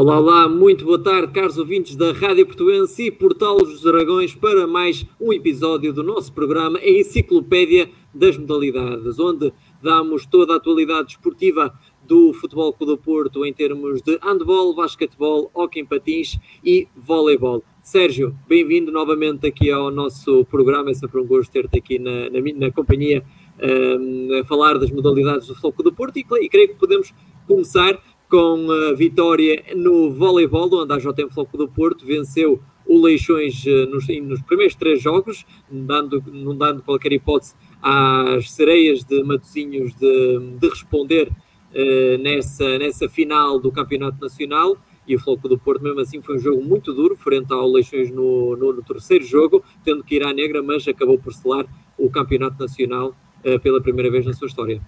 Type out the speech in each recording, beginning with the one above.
Olá, olá, muito boa tarde, caros ouvintes da Rádio Portuense e Portal dos Dragões, para mais um episódio do nosso programa, a Enciclopédia das Modalidades, onde damos toda a atualidade desportiva do Futebol Clube do Porto em termos de handball, basquetebol, hockey em patins e voleibol. Sérgio, bem-vindo novamente aqui ao nosso programa, é sempre um gosto ter-te aqui na, na, na companhia um, a falar das modalidades do Futebol Clube do Porto e, e creio que podemos começar com a vitória no voleibol, onde a JM Floco do Porto venceu o Leixões eh, nos, nos, primeiros três jogos, dando, não dando qualquer hipótese às sereias de Matosinhos de, de responder uh, nessa, nessa final do Campeonato Nacional. E o Floco do Porto, mesmo assim, foi um jogo muito duro, frente ao Leixões no, no, no terceiro jogo, tendo que ir à negra, mas acabou por selar o Campeonato Nacional uh, pela primeira vez na sua história.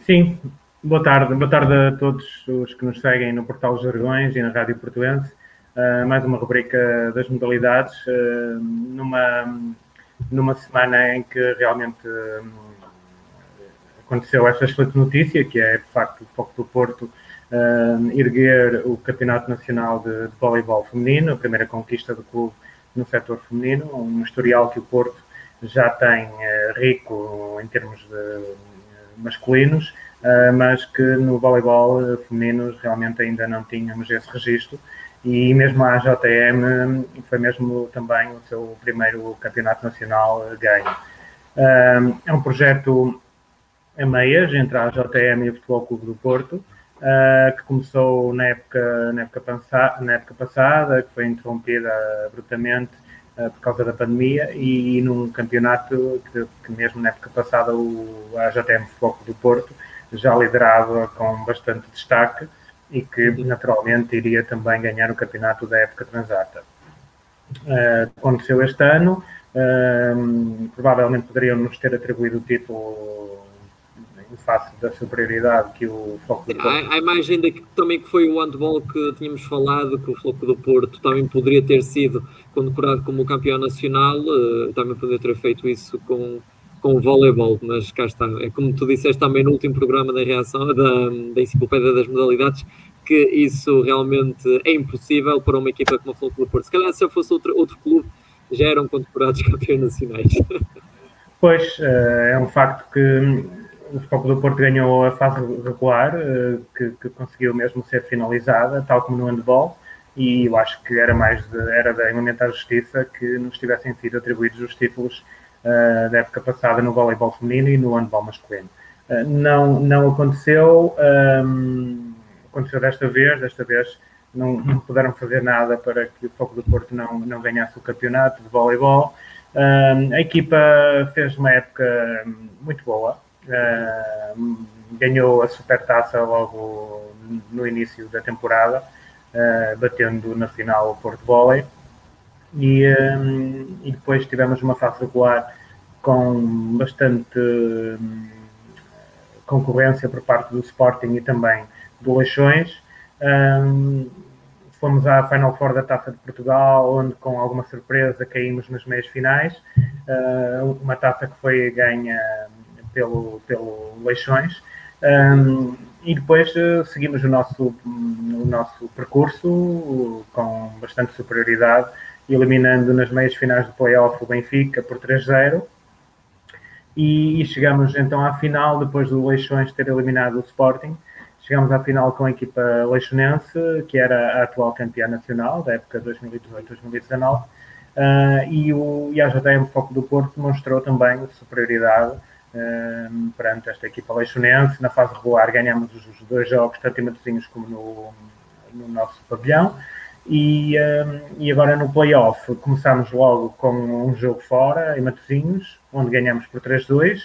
Sim, Boa tarde, boa tarde a todos os que nos seguem no Portal Jargões e na Rádio Portuense. Uh, mais uma rubrica das modalidades, uh, numa, numa semana em que realmente uh, aconteceu esta excelente notícia, que é de facto o Foco do Porto erguer o Campeonato Nacional de, de Voleibol Feminino, a primeira conquista do clube no setor feminino, um historial que o Porto já tem rico em termos de masculinos uh, mas que no voleibol uh, feminino realmente ainda não tínhamos esse registro e mesmo a AJM foi mesmo também o seu primeiro campeonato nacional uh, ganho. é um projeto a meias entre a AJM e o Futebol Clube do Porto, que começou na época, na, época na época passada, que foi interrompida abruptamente por causa da pandemia e, num campeonato que, que, mesmo na época passada o AJM Futebol Clube do Porto já liderava com bastante destaque e que naturalmente iria também ganhar o campeonato da época transata. Uh, aconteceu este ano, uh, provavelmente poderiam nos ter atribuído o título em face da superioridade que o Floco do Porto... Mais ainda que, também que foi o handball que tínhamos falado, que o Floco do Porto também poderia ter sido condecorado como campeão nacional, uh, também poderia ter feito isso com com o voleibol, mas cá está. É como tu disseste também no último programa da reação da, da Enciclopédia das Modalidades, que isso realmente é impossível para uma equipa como a Futebol Porto. Se calhar se eu fosse outro, outro clube, já eram condecorados campeões nacionais. Pois, eh, é um facto que o Futebol do Porto ganhou a fase regular, eh, que, que, conseguiu mesmo ser finalizada, tal como no handball, e eu acho que era mais de, era da Elementar Justiça que nos tivessem sido atribuídos os títulos uh, da época passada no voleibol feminino e no handball masculino. Uh, não, não aconteceu, um, aconteceu desta vez, desta vez não, não, puderam fazer nada para que o Foco do Porto não, não ganhasse o campeonato de voleibol. a equipa fez uma época muito boa, ganhou a supertaça logo no início da temporada, uh, batendo na final o Porto Volley e, um, e depois tivemos uma fase regular com bastante um, concorrência por parte do Sporting e também do Leixões. Um, fomos à Final Four da Taça de Portugal, onde com alguma surpresa caímos nas meias finais. Uh, uma taça que foi ganha pelo, pelo Leixões. Um, e depois uh, seguimos o nosso, o nosso percurso com bastante superioridade eliminando nas meias finais do playoff o Benfica por 3-0. E, e, chegamos então à final, depois do Leixões ter eliminado o Sporting, chegamos à final com a equipa leixonense, que era a atual campeã nacional da época 2018-2019, uh, e, o, e a JM Foco do Porto mostrou também superioridade uh, perante esta equipa leixonense. Na fase regular ganhamos os, dois jogos, tanto em Matosinhos como no, no nosso pavilhão. E, um, e agora no playoff começámos logo com um jogo fora, em Matosinhos, onde ganhamos por 3-2.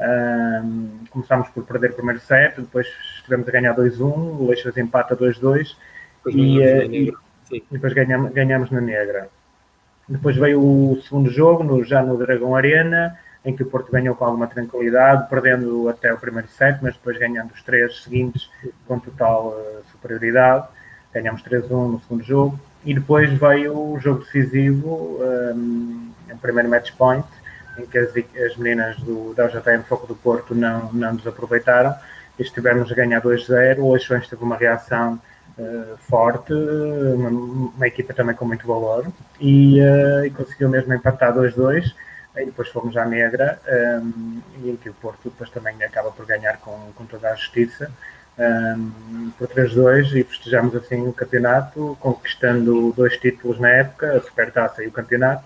Um, começámos por perder o primeiro set, depois estivemos a ganhar 2-1, o Leixas empata 2-2 e, uh, e, e, depois ganhamos, ganhamos na Negra. Depois veio o segundo jogo, no, já no Dragão Arena, em que o Porto ganhou com alguma tranquilidade, perdendo até o primeiro set, mas depois ganhando os três seguintes com total uh, superioridade ganhamos 3-1 no segundo jogo, e depois veio o jogo decisivo, um, o primeiro match point, em que as, as meninas do, da UJM Foco do Porto não, não nos aproveitaram, estivemos a ganhar 2-0. O Leixões teve uma reação uh, forte, uma, uma, equipa também com muito valor, e, uh, e conseguiu mesmo empatar 2-2. Aí depois fomos à negra, um, e em que o Porto depois também acaba por ganhar com, com toda a justiça. Um, por 3-2 e festejamos assim o campeonato, conquistando dois títulos na época, a Supertaça e o campeonato,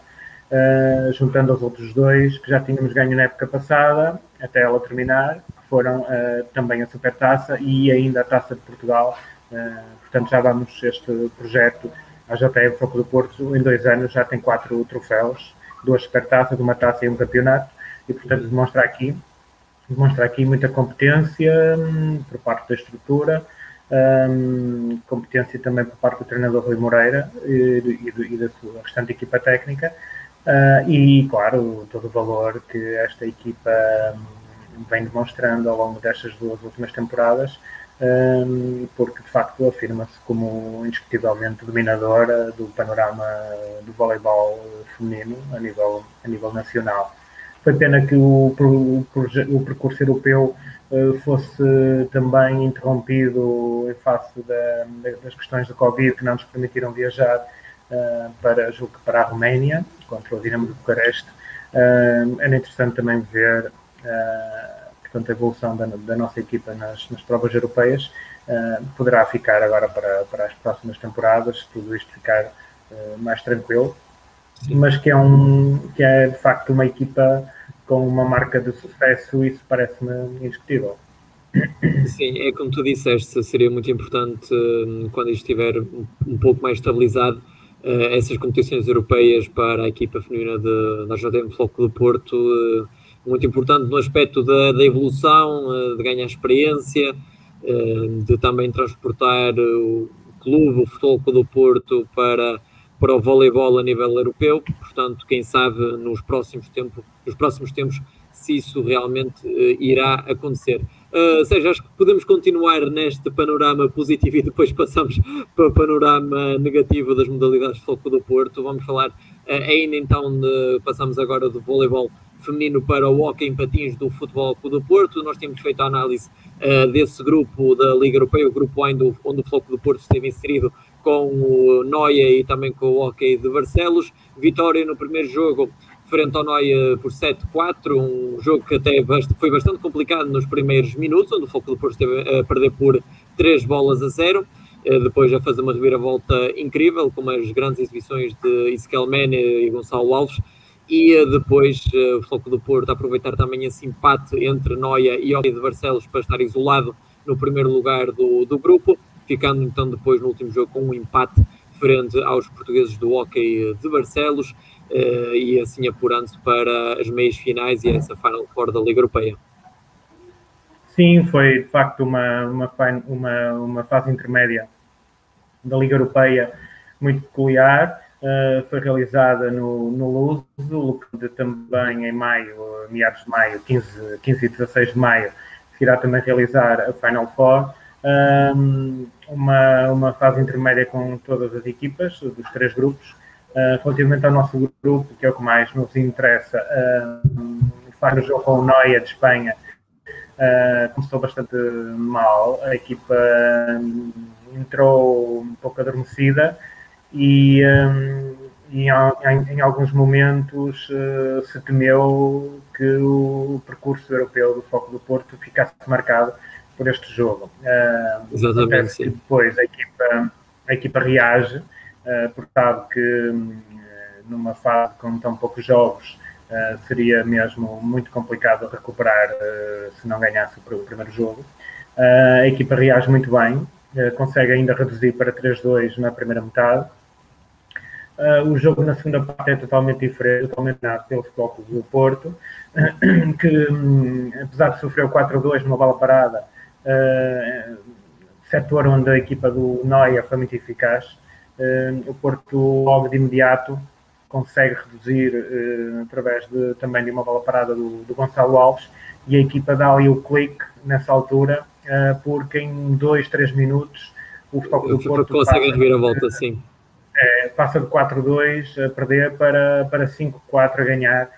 uh, juntando os outros dois que já tínhamos ganho na época passada, até ela terminar, que foram uh, também a Supertaça e ainda a Taça de Portugal. Uh, portanto, já vamos este projeto, a JF Foco do Porto, em dois anos já tem quatro troféus, duas Supertaças, uma taça e um campeonato, e portanto demonstra aqui demonstra aqui muita competência hum, por parte da estrutura, um, competência também por parte do treinador Rui Moreira e, e, e da sua restante equipa técnica, uh, e claro, todo o valor que esta equipa um, vem demonstrando ao longo destas duas últimas temporadas, um, porque de facto afirma-se como indiscutivelmente dominadora do panorama do voleibol feminino a nível, a nível nacional. Foi pena que o, o, o percurso europeu uh, fosse também interrompido em face da, das questões do Covid que não nos permitiram viajar uh, para, julgo, para a Roménia, contra o Dinamo de Bucareste. Uh, era interessante também ver portanto, a evolução da, da nossa equipa nas, nas provas europeias. poderá ficar agora para, para as próximas temporadas, se tudo isto ficar mais tranquilo mas que é, um, que é de facto uma equipa com uma marca de sucesso, isso parece-me indiscutível. Sim, é como tu disseste, seria muito importante hum, quando isto estiver um pouco mais estabilizado, eh, essas competições europeias para a equipa feminina de, da JM Floco do Porto, eh, muito importante no aspecto da, da evolução, eh, de ganhar experiência, de também transportar o clube, o Floco do Porto para para o voleibol a nível europeu, portanto, quem sabe nos próximos tempos, nos próximos tempos se isso realmente uh, irá acontecer. Uh, ou seja, acho que podemos continuar neste panorama positivo e depois passamos para o panorama negativo das modalidades de foco do Porto. Vamos falar uh, ainda então, de, passamos agora do voleibol feminino para o hockey em patins do Futebol do Porto. Nós temos feito a análise uh, desse grupo da Liga Europeia, o grupo onde, onde o Floco do Porto esteve inserido com o Noia e também com o Hockey de Barcelos. Vitória no primeiro jogo frente ao Noia por 7-4, um jogo que até foi bastante complicado nos primeiros minutos, onde o Foco do Porto esteve a perder por 3 bolas a 0, eh, depois a fazer uma reviravolta incrível, com as grandes exibições de Ezequiel Mene e Gonçalo Alves, e eh, depois eh, o Foco do Porto aproveitar também esse empate entre Noia e Hockey de Barcelos para estar isolado no primeiro lugar do, do grupo ficando então depois no último jogo com um empate frente aos portugueses do Hockey de Barcelos eh, e assim apurando-se para as meias finais e essa Final Four da Liga Europeia. Sim, foi de facto uma, uma, uma, uma fase intermédia da Liga Europeia muito peculiar. Uh, foi realizada no, no Luso, também em maio, meados de maio, 15, 15 e 16 de maio, se irá também realizar a Final Four uma, uma fase intermédia com todas as equipas dos três grupos. Uh, relativamente ao nosso grupo, que é o que mais nos interessa, faz o jogo com o Noia de Espanha. Uh, começou bastante mal, a equipa entrou um pouco adormecida e, e em, alguns momentos uh, se temeu que o percurso europeu do Foco do Porto ficasse marcado por este jogo. Uh, Exatamente. Sim. depois a equipa, a equipa reage, uh, porque sabe que um, numa fase com tão poucos jogos uh, seria mesmo muito complicado recuperar uh, se não ganhasse o primeiro jogo. a equipa reage muito bem, consegue ainda reduzir para 3-2 na primeira metade. o jogo na segunda parte é totalmente diferente, totalmente nada pelo Futebol do Porto, que um, apesar de sofrer o 4-2 numa bola parada, uh, setor onde a equipa do Noia foi muito eficaz. Uh, o Porto, logo de imediato, consegue reduzir uh, através de, também de uma bola parada do, do, Gonçalo Alves e a equipa dá ali o clique nessa altura, porque em dois, três minutos o Futebol do Porto consegue vir a volta, sim. É, passa de 4-2 a perder para, para 5-4 a ganhar,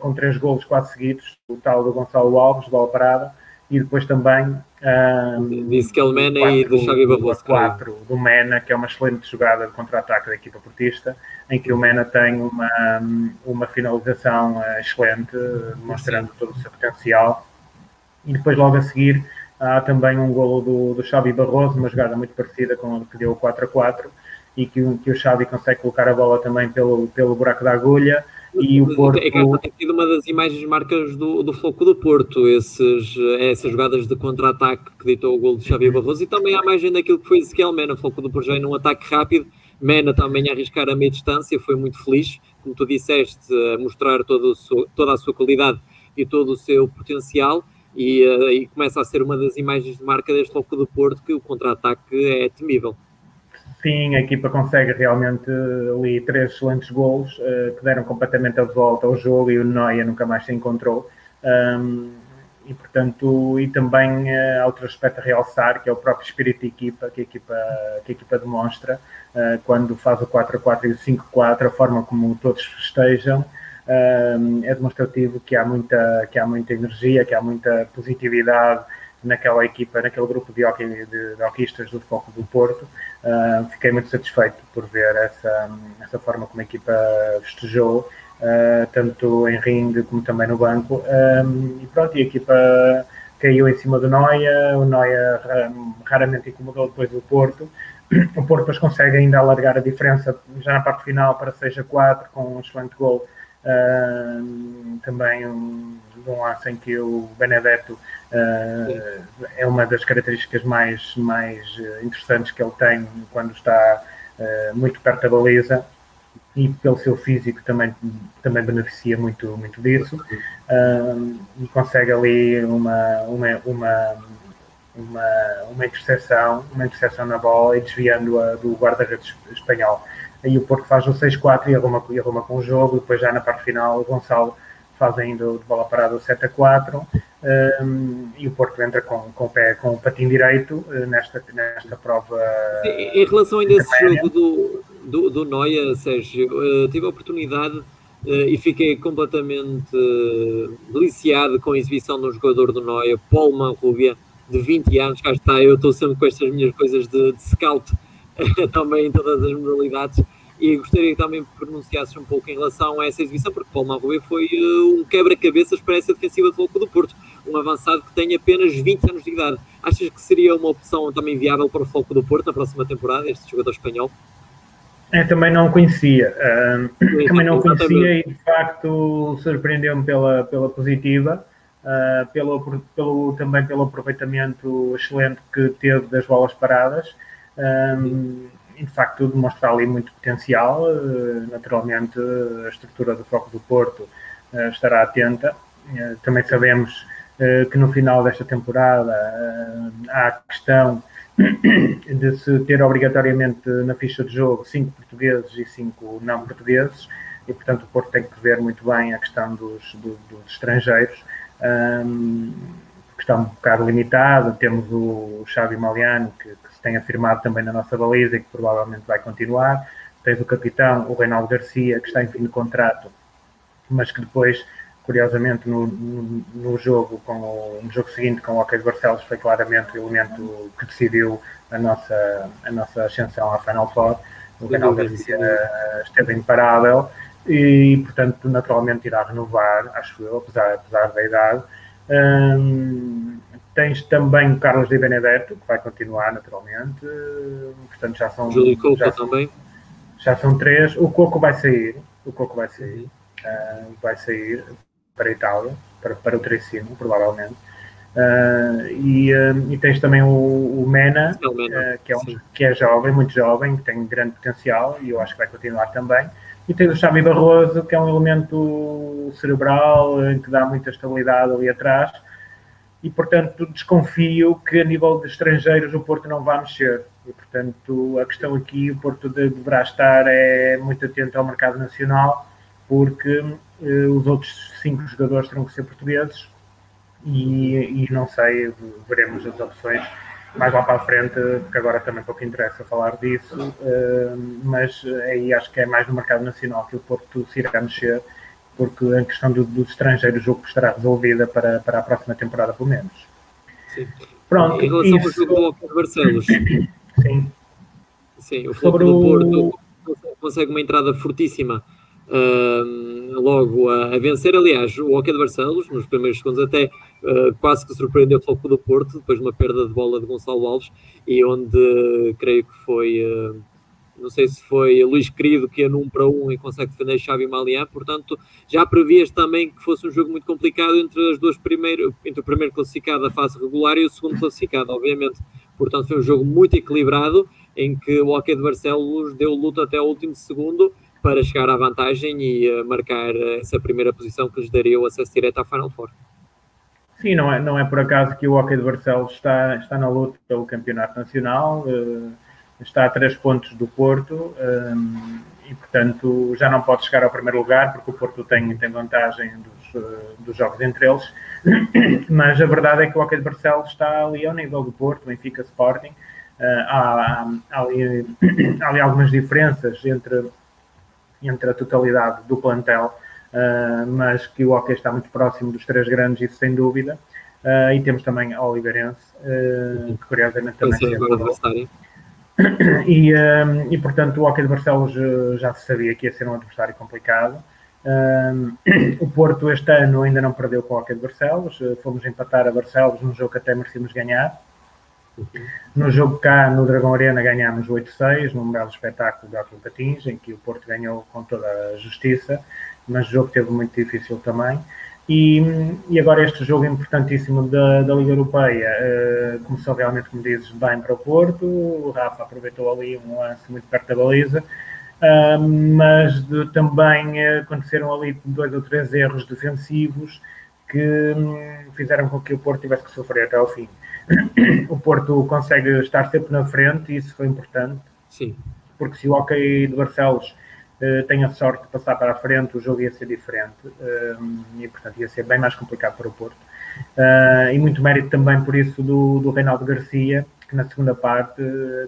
com três golos quase seguidos, o tal do Gonçalo Alves, bola parada, e depois também um, disse que é o Mena e do Xavi Barroso 4 do Mena, que é uma excelente jogada de contra-ataque da equipa portista, em que o Mena tem uma, uma finalização uh, excelente, demonstrando Sim. todo o seu potencial. E depois, logo a seguir, há também um golo do, do Xavi Barroso, uma jogada muito parecida com o que deu o 4 a 4, e que, que o Xavi consegue colocar a bola também pelo, pelo buraco da agulha e o Porto... É que tem sido uma das imagens marcas do, do foco do Porto, esses, essas jogadas de contra-ataque que ditou o gol de Xavier Barroso. E também a imagem daquilo que foi Ezequiel Mena, foco do Porto num ataque rápido, Mena também a arriscar a meia distância, foi muito feliz, como tu disseste, a mostrar todo seu, toda a sua qualidade e todo o seu potencial. E, uh, e começa a ser uma das imagens de marca deste foco do Porto que o contra-ataque é temível. Sim, a equipa consegue realmente ali três excelentes gols uh, que deram completamente a volta ao jogo e o Noia nunca mais se encontrou. Um, e portanto, e também uh, outro aspecto a realçar, que é o próprio espírito de equipa, que a equipa, que a equipa demonstra, uh, quando faz o 4-4 e o 5-4, a forma como todos festejam, uh, é demonstrativo que há, muita, que há muita energia, que há muita positividade naquela equipa, naquele grupo de, hockey, de, de hockeyistas do Foco do Porto. Uh, fiquei muito satisfeito por ver essa, essa forma como a equipa festejou, uh, tanto em ringue como também no banco. Um, e pronto, e a equipa caiu em cima do Noia, o Noia raramente incomodou depois o Porto. O Porto depois consegue ainda alargar a diferença já na parte final para 6 a 4 com um excelente gol. Uh, também um, um lance em que o Benedetto é uma das características mais, mais eh, interessantes que ele tem quando está uh, muito perto da baliza e pelo seu físico também, também beneficia muito, muito disso. E consegue ali uma, uma, uma, uma, uma interseção, uma interseção na bola e desviando-a do guarda-redes espanhol. Aí o Porto faz o 6-4 e arruma, e arruma com o jogo, depois já na parte final o Gonçalo faz ainda de bola parada o 7 a 4 um, e o Porto entra com, com, o, pé, com o patinho direito uh, nesta, nesta prova. Em, relação ainda a esse jogo do, do, do Noia, Sérgio, uh, tive a oportunidade uh, e fiquei completamente deliciado com a exibição do jogador do Noia, Paul Manrubia, de 20 anos, cá está, eu estou sempre com estas minhas coisas de, de scout também em todas as modalidades e gostaria que também pronunciasses um pouco em relação a essa exibição, porque Paulo Marroia foi um quebra-cabeças para essa defensiva do Louco do Porto, um avançado que tem apenas 20 anos de idade. Achas que seria uma opção também viável para o Foco do Porto na próxima temporada, este jogador espanhol? É, também não conhecia, uh, também não conhecia e de facto surpreendeu-me pela, pela positiva, uh, pelo, pelo, também pelo aproveitamento excelente que teve das bolas paradas. Um, e de facto demonstra ali muito potencial. Eh, naturalmente, a estrutura do Foco do Porto eh, estará atenta. Também sabemos que no final desta temporada há a questão de se ter obrigatoriamente na ficha de jogo cinco portugueses e cinco não portugueses, e portanto o Porto tem que ver muito bem a questão dos, do, dos estrangeiros, que está um bocado limitado. Temos o Xavi Maliano, que, que tem afirmado também na nossa baliza e que provavelmente vai continuar. Tens o capitão, o Reinaldo Garcia, que está em fim de contrato, mas que depois, curiosamente, no, no, no jogo, com o, no jogo seguinte com o Hockey de Barcelos, foi claramente o elemento que decidiu a nossa, a nossa ascensão à Final Four. O Reinaldo Garcia esteve imparável e, portanto, naturalmente irá renovar, acho eu, apesar, apesar da idade. Um, Tens também o Carlos de Benedetto, que vai continuar naturalmente. Portanto, já são. Júlio Coco já são, também. Já são três. O Coco vai sair. O Coco vai sair. Uh, vai sair para a Itália, para, para o Tricino, provavelmente. Uh, e, uh, e, tens também o, o Mena, Mena. que, é um, que é jovem, muito jovem, que tem grande potencial e eu acho que vai continuar também. E tens o Xavi Barroso, que é um elemento cerebral, que dá muita estabilidade ali atrás e, portanto, desconfio que a nível de estrangeiros o Porto não vai mexer. E, portanto, a questão aqui, o Porto deverá estar é, muito atento ao mercado nacional, porque os outros cinco jogadores terão que ser portugueses e, e, não sei, veremos as opções mais lá para a frente, porque agora também pouco interessa falar disso, eh, mas aí acho que é mais no mercado nacional que o Porto se irá mexer porque a questão do, dos estrangeiros, o jogo estará resolvida para, para a próxima temporada, pelo menos. Sim. Pronto, em relação isso... ao jogo de Barcelos. Sim. Sim, o Foco do Porto consegue uma entrada fortíssima logo a, a, vencer. Aliás, o Hockey de Barcelos, nos primeiros segundos, até uh, quase que surpreendeu o Foco do Porto, depois de uma perda de bola de Gonçalo Alves, e onde creio que foi. Uh, não sei se foi Luís Querido que ia num para um e consegue defender Xavi Malian, portanto já previas também que fosse um jogo muito complicado entre as duas primeiras, entre o primeiro classificado da fase regular e o segundo classificado, obviamente. Portanto foi um jogo muito equilibrado em que o Hockey de Barcelos deu luta até o último segundo para chegar à vantagem e marcar essa primeira posição que lhes daria o acesso direto à Final Four. Sim, não é, não é por acaso que o Hockey de Barcelos está, está na luta pelo campeonato nacional, uh, está a três pontos do Porto um, e, portanto, já não pode chegar ao primeiro lugar porque o Porto tem, tem vantagem dos, uh, dos jogos entre eles. Mas a verdade é que o Hockey de Barcelos está ali ao nível do Porto, Benfica, Sporting. há, há, ali, há ali algumas diferenças entre entre a totalidade do plantel, uh, mas que o hockey está muito próximo dos três grandes, isso sem dúvida. Uh, e temos também a Oliveirense, uh, que curiosamente também é e, e portanto o Hockey de Barcelos já se sabia que ia ser um adversário complicado. o Porto este ano ainda não perdeu com o Hockey de Barcelos, fomos empatar a Barcelos num jogo que até merecíamos ganhar. No jogo cá, no Dragão Arena, ganhámos 8-6, num belo espetáculo de Hockey Patins, em que o Porto ganhou com toda a justiça, mas o jogo teve muito difícil também. E, e agora este jogo importantíssimo da, da Liga Europeia uh, começou realmente, como dizes, bem para o Porto. O Rafa aproveitou ali um lance muito perto da baliza, uh, mas de, também aconteceram ali dois ou três erros defensivos que um, fizeram com que o Porto tivesse que sofrer até ao fim o Porto consegue estar sempre na frente e isso foi importante. Sim. Porque se o Hockey de Barcelos uh, tem a sorte de passar para a frente, o jogo ia ser diferente uh, e, portanto, ia ser bem mais complicado para o Porto. Uh, e muito mérito também por isso do, do Reinaldo Garcia, que na segunda parte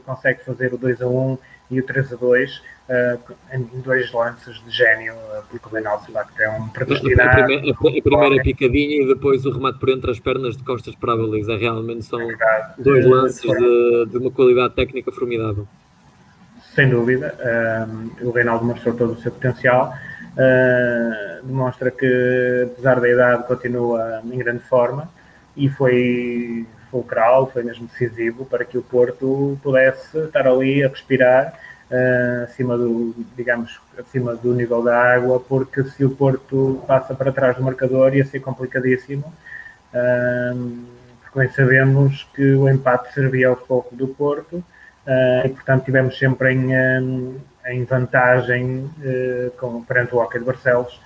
consegue fazer o 2 a 1 e o 3 a 2 uh, em dois lances de gênio, uh, porque o Reinaldo de facto é um predestinado. A primeira, a primeira picadinha e depois o remate por entre as pernas de costas para a baliza. Realmente são é dois lances de, de, uma qualidade técnica formidável. Sem dúvida. Uh, o Reinaldo mostrou todo o seu potencial. Uh, demonstra que, apesar da idade, continua em grande forma e foi fulcral, foi mesmo decisivo para que o Porto pudesse estar ali a respirar uh, acima do, digamos, acima do nível da água, porque se o Porto passa para trás do marcador ia ser complicadíssimo. Uh, porque bem sabemos que o empate servia ao foco do Porto uh, e, portanto, tivemos sempre em, em vantagem com, perante o Hockey de Barcelos,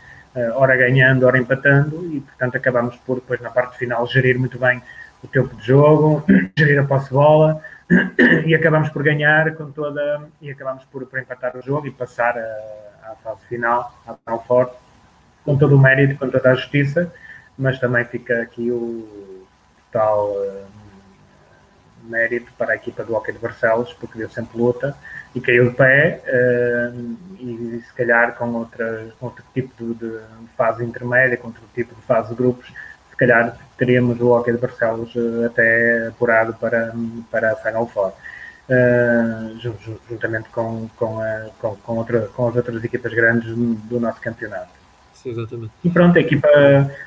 ora ganhando, ora empatando, e, portanto, acabamos por, depois, na parte final, gerir muito bem o tempo de jogo, gerir a posse-bola, e acabamos por ganhar com toda e acabamos por, por empatar o jogo e passar à fase final, à final forte, com todo o mérito, com toda a justiça, mas também fica aqui o tal uh, mérito para a equipa do Hockey de Barcelos, porque deu sempre luta e caiu de pé uh, e, se calhar com, outra, com outro tipo de, de, fase intermédia, com outro tipo de fase de grupos, se calhar teríamos o Hockey de Barcelos uh, até apurado para, para a Final Four. Uh, juntamente com, com, a, com, com, outra, com as outras equipas grandes do nosso campeonato. Sim, exatamente. E pronto, a equipa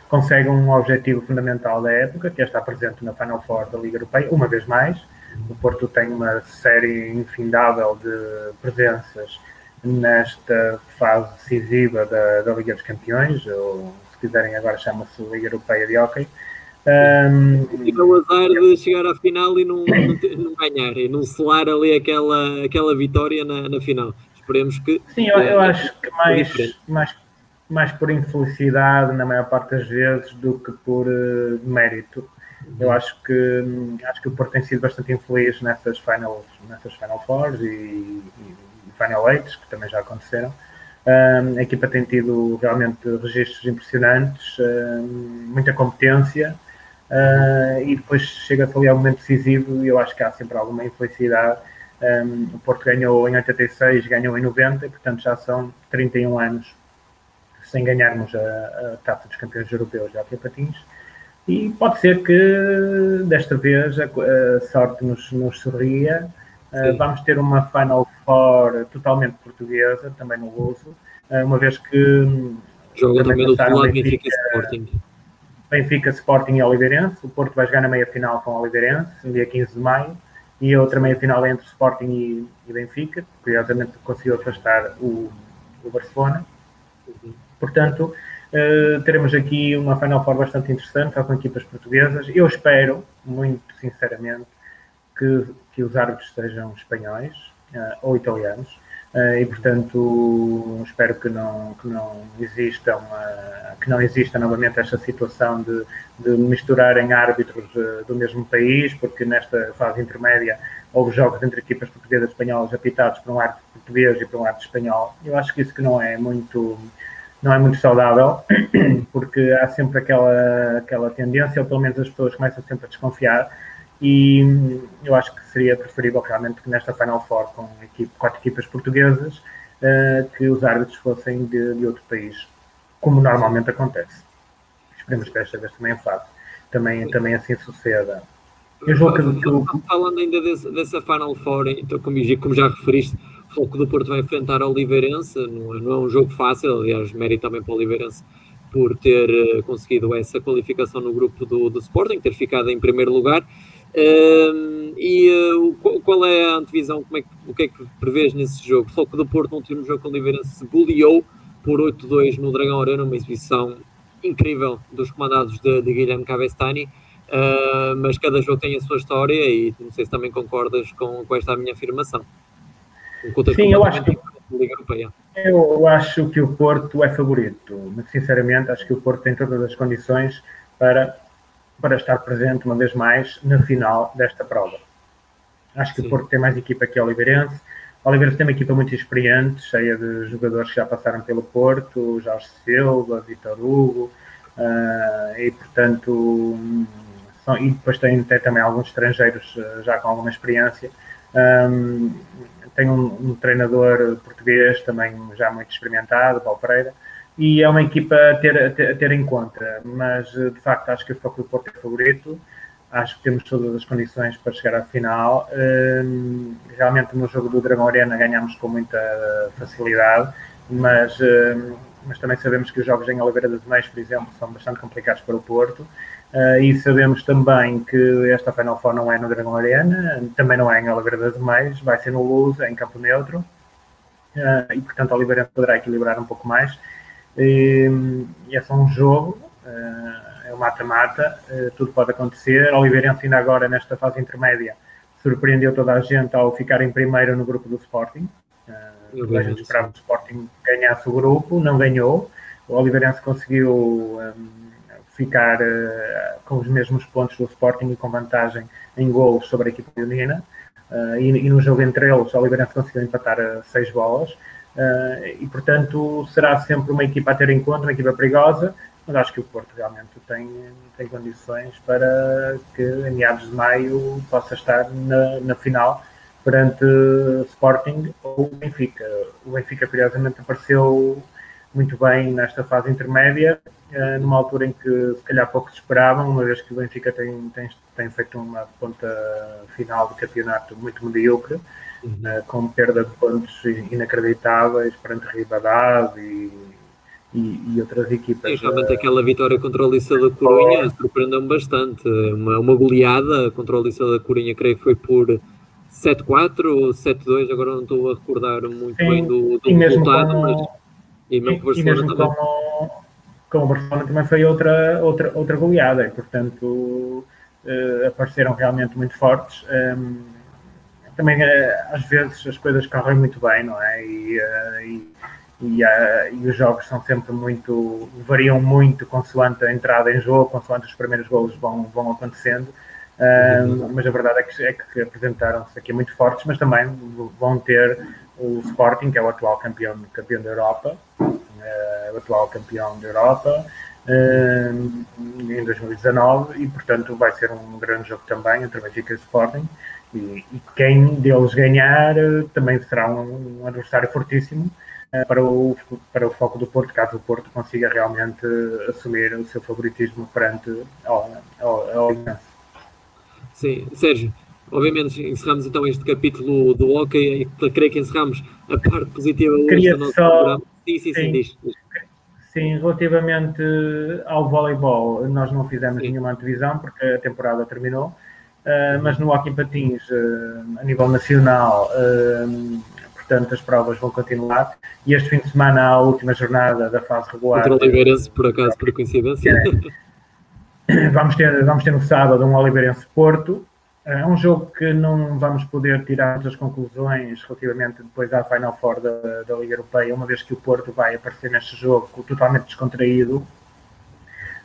consegue um objetivo fundamental da época, que é estar presente na Final Four da Liga Europeia, uma vez mais. O Porto tem uma série infindável de presenças nesta fase decisiva da, da Liga dos Campeões, ou quiserem agora chama-se Liga Europeia de Hockey. Um, e o azar de chegar à final e não, não, não, ganhar, e não selar ali aquela, aquela vitória na, na final. Esperemos que. Sim, eu, eu é, acho que mais, mais, mais por infelicidade, na maior parte das vezes, do que por uh, mérito. Eu acho que, acho que o Porto tem sido bastante infeliz nessas Final, nessas final Fours e, e Final Eights, que também já aconteceram a equipa tem tido realmente registros impressionantes, muita competência uh, e depois chega-se ali ao momento decisivo e eu acho que há sempre alguma infelicidade. O Porto ganhou em 86, ganhou em 90, portanto já são 31 anos sem ganharmos a, a taça dos campeões europeus de hockey patins. E pode ser que desta vez a, a sorte nos, nos sorria. Uh, vamos ter uma Final Four totalmente portuguesa, também no Luso, uh, uma vez que. Joga também do lado Benfica Sporting. Benfica Sporting e Oliveirense. O Porto vai jogar na meia final com o Oliveirense, no dia 15 de maio. E a outra meia final é entre Sporting e, e Benfica. Curiosamente conseguiu afastar o, o Barcelona. Uhum. Portanto, uh, teremos aqui uma Final Four bastante interessante, com equipas portuguesas. Eu espero, muito sinceramente, que, que os árbitros sejam espanhóis uh, ou italianos. Uh, e portanto espero que não que não exista que não exista novamente esta situação de, de misturarem árbitros uh, do mesmo país porque nesta fase intermédia houve jogos entre equipas portuguesas e espanholas apitados por um árbitro português e por um árbitro espanhol eu acho que isso que não é muito não é muito saudável porque há sempre aquela aquela tendência ou pelo menos as pessoas começam sempre a desconfiar e eu acho que seria preferível realmente que nesta Final Four, com equipe, quatro equipas portuguesas, uh, que os árbitros fossem de, de, outro país, como normalmente acontece. Esperemos que desta vez também faça, também, também assim suceda. Eu julgo que, que, Falando ainda desse, dessa Final Four, então, como, como já referiste, o Foco do Porto vai enfrentar o Oliveirense, não é, não é um jogo fácil, aliás, mérito também para o Oliveirense por ter uh, conseguido essa qualificação no grupo do, do Sporting, ter ficado em primeiro lugar. Um, e uh, qual é a antevisão? Como é que, o que é que prevês nesse jogo? O Foco do Porto, no último jogo com o Oliveirense, goleou por 8-2 no Dragão Arena, uma exibição incrível dos comandados de, de Guilherme Cavestani. Uh, mas cada jogo tem a sua história e não sei se também concordas com, com esta minha afirmação. Sim, eu acho que eu acho que o Porto é favorito, mas sinceramente acho que o Porto tem todas as condições para para estar presente uma vez mais na final desta prova. Acho que Sim. o Porto tem mais equipa que o Oliveirense. O Oliveirense tem uma equipa muito experiente, cheia de jogadores que já passaram pelo Porto, Jorge Silva, Vitor Hugo, uh, e portanto, são, e depois tem, tem, também alguns estrangeiros uh, já com alguma experiência. Um, tem um, um, treinador português também já muito experimentado, Paulo Pereira, e é uma equipa a ter, a ter, a ter em conta, mas de facto acho que o do Porto é favorito, acho que temos todas as condições para chegar à final. Um, realmente no jogo do Dragão Arena ganhamos com muita facilidade, mas, um, mas também sabemos que os jogos em Oliveira das Meias, por exemplo, são bastante complicados para o Porto. Uh, e sabemos também que esta Final Four não é no Dragão Arena, também não é em Oliveira das Meias, vai ser no Luz, em Campo Neutro. Uh, e portanto, Oliveira poderá equilibrar um pouco mais e, é só um jogo, eh, é um mata-mata, eh, tudo pode acontecer. Oliveirense ainda agora, nesta fase intermédia, surpreendeu toda a gente ao ficar em primeiro no grupo do Sporting. Uh, a gente esperava que o Sporting ganhasse o grupo, não ganhou. O Oliveirense conseguiu um, ficar uh, com os mesmos pontos do Sporting e com vantagem em gols sobre a equipa leonina. Uh, e, e, no jogo entre eles, o Oliveirense conseguiu empatar seis bolas. Uh, e, portanto, será sempre uma equipa a ter em conta, uma equipa perigosa, mas acho que o Porto realmente tem, tem condições para que em meados de maio possa estar na, na final perante Sporting ou Benfica. O Benfica, curiosamente, apareceu muito bem nesta fase intermédia, uh, numa altura em que se calhar poucos esperavam, uma vez que o Benfica tem, tem, tem feito uma ponta final de campeonato muito medíocre uhum. com perda de pontos inacreditáveis perante Ribadave e, e, e, outras equipas. E realmente aquela vitória contra o Liceu da Corunha surpreendeu-me bastante. Uma, uma goleada contra o Liceu da Corunha, creio que foi por 7-4 ou 7-2, agora não estou a recordar muito Sim, bem do, do resultado, com, mas e mesmo, com o Barcelona também. Com, com o Barcelona também foi outra, outra, outra goleada, e portanto uh, apareceram realmente muito fortes. Um, também eh, às vezes as coisas correm muito bem, não é? E, eh, e, e, eh, e, os jogos são sempre muito, variam muito consoante a entrada em jogo, consoante os primeiros golos vão, vão acontecendo. Uhum. mas a verdade é que, é que apresentaram-se aqui muito fortes, mas também vão ter o Sporting, que é o atual campeão, campeão da Europa, o atual campeão da Europa, em 2019, e portanto vai ser um grande jogo também entre Benfica e Sporting. E, e, quem deles ganhar eh, também será um, um adversário fortíssimo. para o, para o foco do Porto, caso o Porto consiga realmente assumir o seu favoritismo perante a Aliança. Sim, Sérgio, obviamente encerramos então este capítulo do hockey e creio que encerramos a parte positiva Queria do nosso só... programa. Sim, sim, sim, sim diz, diz. Sim, relativamente ao voleibol, nós não fizemos sim. nenhuma antevisão porque a temporada terminou, uh, mas no hockey patins, uh, a nível nacional, uh, portanto as provas vão continuar e este fim de semana há a última jornada da fase regular. Contra Oliveirense, por acaso, por coincidência. É. Vamos ter, vamos ter no sábado um Oliveirense Porto, é um jogo que não vamos poder tirar muitas conclusões relativamente depois à Final Four da, da Liga Europeia, uma vez que o Porto vai aparecer neste jogo totalmente descontraído.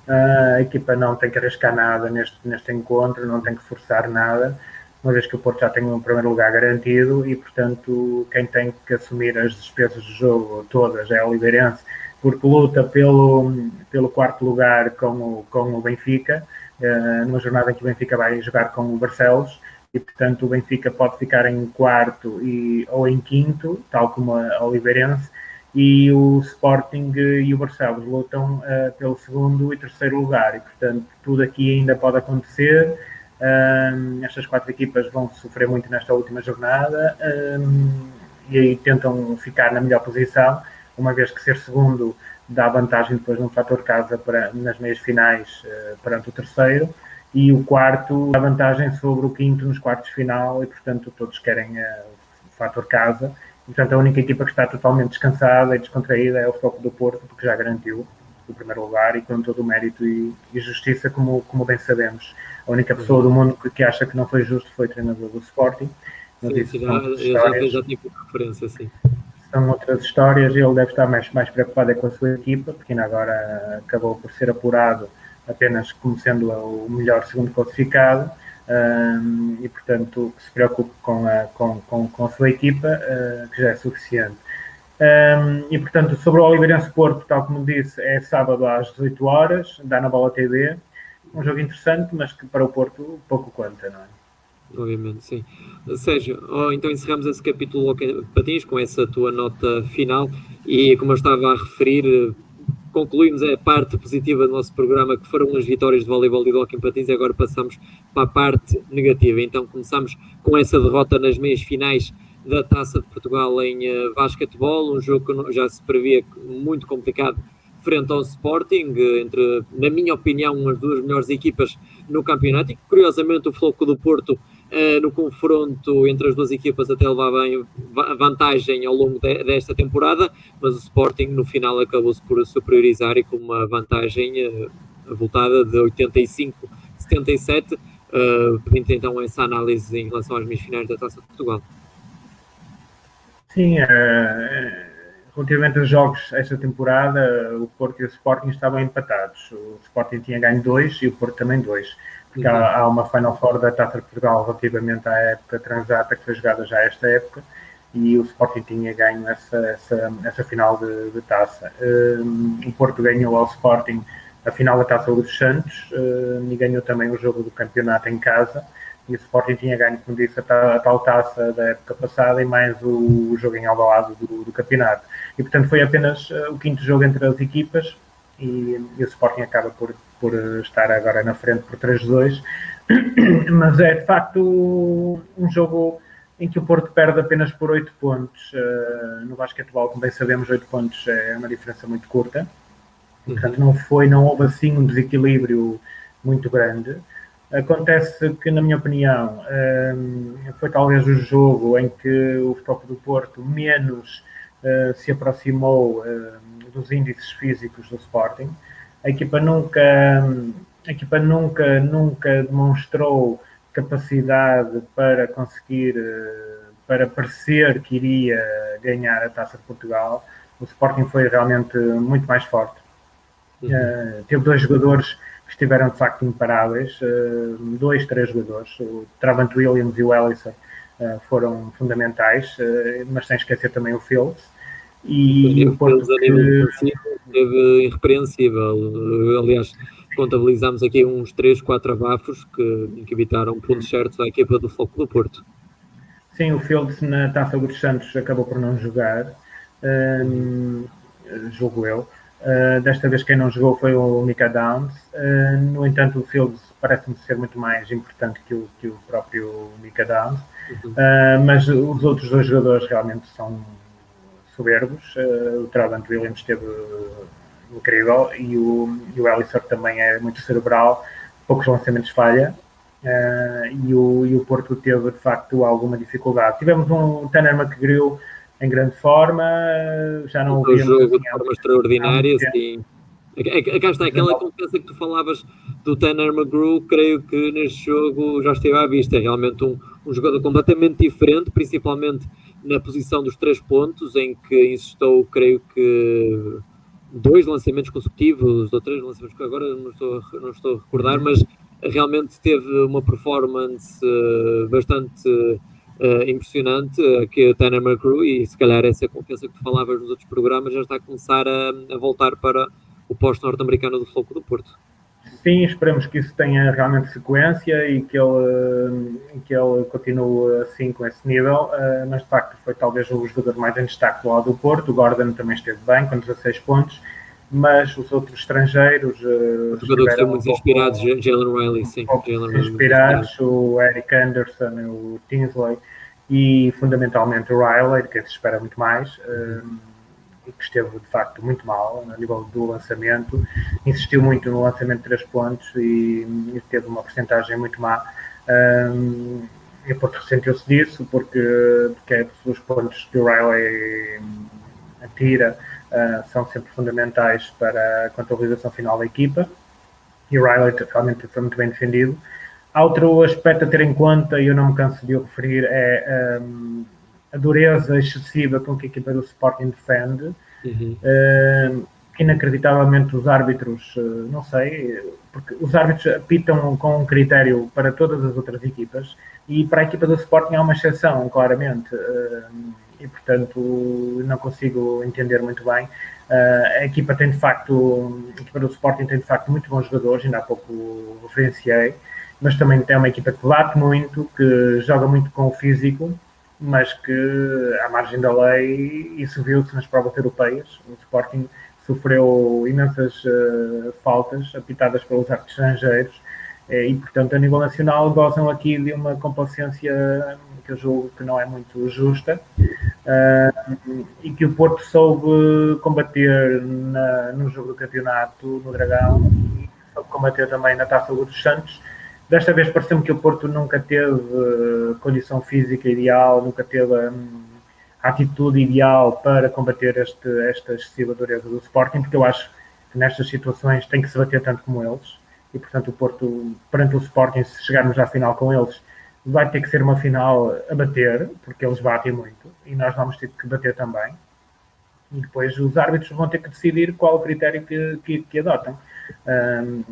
A equipa não tem que arriscar nada neste, neste encontro, não tem que forçar nada, uma vez que o Porto já tem um primeiro lugar garantido e, portanto, quem tem que assumir as despesas do jogo todas é o Oliveirense, porque luta pelo, pelo quarto lugar com o, com o Benfica uh, numa jornada em que o Benfica vai jogar com o Barcelos e, portanto, o Benfica pode ficar em quarto e, ou em quinto, tal como a Oliveirense, e o Sporting e o Barcelos lutam uh, pelo segundo e terceiro lugar, e, portanto, tudo aqui ainda pode acontecer. Um, estas quatro equipas vão sofrer muito nesta última jornada um, e aí tentam ficar na melhor posição, uma vez que ser segundo dá vantagem depois no fator casa para, nas meias finais uh, perante o terceiro. E o quarto dá vantagem sobre o quinto nos quartos de final e portanto todos querem uh, o fator casa portanto a única equipa que está totalmente descansada e descontraída é o Foco do Porto porque já garantiu o primeiro lugar e com todo o mérito e, e justiça como, como bem sabemos. A única pessoa do mundo que, que acha que não foi justo foi o treinador do Sporting. Sim, sim, já, já, já tive referência, sim. São outras histórias e ele deve estar mais, mais preocupado é com a sua equipa, porque ainda agora acabou por ser apurado apenas como sendo o melhor segundo classificado um, e, portanto, que se preocupe com a, com, com, com a sua equipa, uh, que já é suficiente. Um, e, portanto, sobre o Oliveirense Porto, tal como disse, é sábado às 18 horas, dá na Bola TV. Um jogo interessante, mas que para o Porto pouco conta, não é? obviamente, sim. Sérgio, oh, então encerramos esse capítulo Hockey Patins com essa tua nota final e, como eu estava a referir, concluímos a parte positiva do nosso programa, que foram as vitórias de voleibol e de hockey patins, e agora passamos para a parte negativa. Então começamos com essa derrota nas meias finais da Taça de Portugal em uh, basquetebol, um jogo que já se previa muito complicado frente ao Sporting, entre, na minha opinião, as duas melhores equipas no campeonato, e curiosamente o Floco do Porto uh, no confronto entre as duas equipas até levava vantagem ao longo de, desta temporada, mas o Sporting no final acabou-se por superiorizar e com uma vantagem avultada de 85-77, uh, então essa análise em relação às meias finais da Taça de Portugal. Sim, uh, relativamente aos jogos esta temporada, o Porto e o Sporting estavam empatados. O Sporting tinha ganho dois e o Porto também dois porque uhum. há, há, uma Final Four da Taça de Portugal relativamente à época transata que foi jogada já esta época e o Sporting tinha ganho essa, essa, essa final de, de taça. Um, o Porto ganhou ao Sporting a final da Taça dos Santos um, e ganhou também o jogo do campeonato em casa. E o Sporting tinha ganho, como disse, a, a tal taça da época passada e mais o, o jogo em Alvalade do, do campeonato. E portanto foi apenas uh, o quinto jogo entre as equipas e, e o Sporting acaba por por estar agora na frente por 3-2, mas é de facto um jogo em que o Porto perde apenas por 8 pontos. Uh, no basquetebol, como bem sabemos, 8 pontos é uma diferença muito curta. Portanto, não foi, não houve assim um desequilíbrio muito grande. Acontece que, na minha opinião, um, eh, foi talvez o jogo em que o Futebol do Porto menos uh, se aproximou uh, dos índices físicos do Sporting a equipa nunca, a equipa nunca, nunca demonstrou capacidade para conseguir, eh, para parecer que iria ganhar a Taça de Portugal. O Sporting foi realmente muito mais forte. Uh, teve dois jogadores que estiveram de facto imparáveis, uh, dois, três jogadores, o Travant Williams e o Ellison uh, foram fundamentais, mas sem esquecer também o Fields. E o Porto que... teve irrepreensível. Aliás, contabilizamos aqui uns 3, 4 abafos que, que evitaram pontos certos à equipa do Foco do Porto. Sim, o Fields na Taça dos Santos acabou por não jogar. um, julgo eu. Uh, desta vez quem não jogou foi o Mika Downs. Uh, no entanto, o Fields parece-me ser muito mais importante que o, que o próprio Mika Downs. Uhum. Uh, mas os outros dois jogadores realmente são soberbos. o Trabant Williams esteve incrível e o, e o Ellison também é muito cerebral, poucos lançamentos falha. e, o, e o Porto teve de facto alguma dificuldade. Tivemos um Tanner McGrew em grande forma, já não o víamos. jogo de forma extraordinária, sim. Cá está, aquela confiança que tu falavas do Tanner McGrew, creio que neste jogo já esteve à vista. É realmente um, um jogador completamente diferente, principalmente na posição dos três pontos, em que insistou, creio que dois lançamentos consecutivos, ou três lançamentos, agora não estou, não estou a recordar, mas realmente teve uma performance uh, bastante uh, impressionante uh, que o Tanner McGrew e se calhar essa confiança que tu falavas nos outros programas já está a começar a, a voltar para o posto norte-americano do Floco do Porto. Sim, esperemos que isso tenha realmente sequência e que ele, que ele continue assim com esse nível, uh, mas de facto foi talvez o jogador mais em destaque do lado do Porto, o Gordon também esteve bem, com 16 pontos, mas os outros estrangeiros. Uh, os jogadores estão muito inspirados, Jalen Riley, sim. Um inspirados, o Eric Anderson, o Tinsley e fundamentalmente o Riley, que se espera muito mais. Uh, e que esteve de facto muito mal a nível do lançamento, insistiu muito no lançamento de três pontos e, e teve uma porcentagem muito má. Um, e o Porto ressentiu-se disso porque, porque é os pontos que o Riley atira uh, são sempre fundamentais para a contabilização final da equipa e o Riley realmente foi muito bem defendido. Outro aspecto a ter em conta, e eu não me canso de o referir, é um, a dureza excessiva com que a equipa do Sporting defende. Uhum. Uh, inacreditavelmente os árbitros, uh, não sei, porque os árbitros apitam com um critério para todas as outras equipas e para a equipa do Sporting há uma exceção, claramente. Uh, e, portanto, não consigo entender muito bem. Uh, a equipa tem, de facto, a equipa do Sporting tem, de facto, muito bons jogadores, ainda há pouco referenciei, mas também tem uma equipa que bate muito, que joga muito com o físico, mas que, à margem da lei, isso viu-se nas provas europeias. O Sporting sofreu imensas uh, faltas apitadas pelos árbitros estrangeiros eh, e, portanto, a nível nacional gozam aqui de uma complacência que eu julgo que não é muito justa uh, e que o Porto soube combater na, no jogo do campeonato no Dragão e soube combater também na Taça dos Santos. Desta vez pareceu-me que o Porto nunca teve uh, condição física ideal, nunca teve um, a atitude ideal para combater este, esta excessiva dureza do Sporting, porque eu acho que nestas situações tem que se bater tanto como eles e portanto o Porto, perante o Sporting, se chegarmos à final com eles, vai ter que ser uma final a bater, porque eles batem muito, e nós vamos ter que bater também. E depois os árbitros vão ter que decidir qual o critério que, que, que adotam. Um,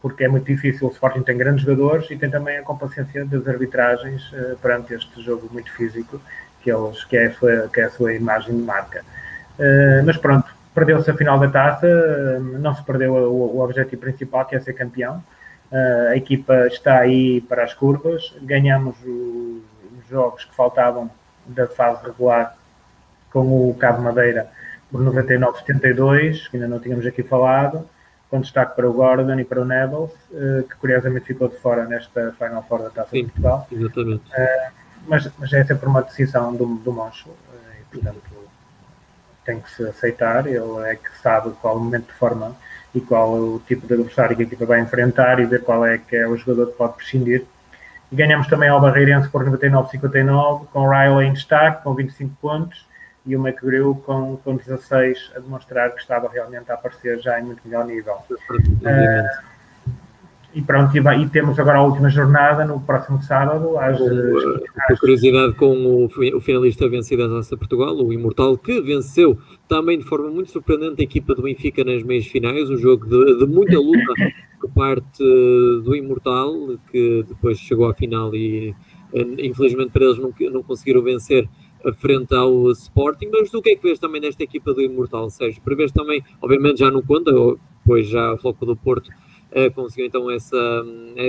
porque é muito difícil, o Sporting tem grandes jogadores e tem também a complacência das arbitragens uh, perante este jogo muito físico, que, eles, que, é, a sua, que é a sua imagem de marca. Uh, mas pronto, perdeu-se a final da taça, uh, não se perdeu o, o objetivo principal, que é ser campeão. Uh, a equipa está aí para as curvas, ganhamos os jogos que faltavam da fase regular com o Cabo Madeira por 99-72, que ainda não tínhamos aqui falado, com destaque para o Gordon e para o Neville, uh, que curiosamente ficou de fora nesta Final Four da Taça Sim, de Portugal. Exatamente. Uh, mas, mas é sempre uma decisão do, do Moncho, e portanto tem que se aceitar, ele é que sabe qual momento de forma e qual o tipo de adversário que a equipa vai enfrentar e ver qual é que é o jogador que pode prescindir. E ganhamos também ao Barreirense por 99-59, com o Riley em destaque, com 25 pontos, e o McGrew com, com 16, a demonstrar que estava realmente a aparecer já em muito melhor nível. Uh, e pronto, e, e, temos agora a última jornada no próximo sábado. Às, Por curiosidade, com o, o finalista vencido da Taça Portugal, o Imortal, que venceu também de forma muito surpreendente a equipa do Benfica nas meias finais, um jogo de, de muita luta por parte do Imortal, que depois chegou à final e eh, infelizmente para eles não, não conseguiram vencer frente ao Sporting, mas o que é que vês também desta equipa do Imortal, Sérgio? Prevês também, obviamente já não conta, pois já o Floco do Porto uh, conseguiu então essa,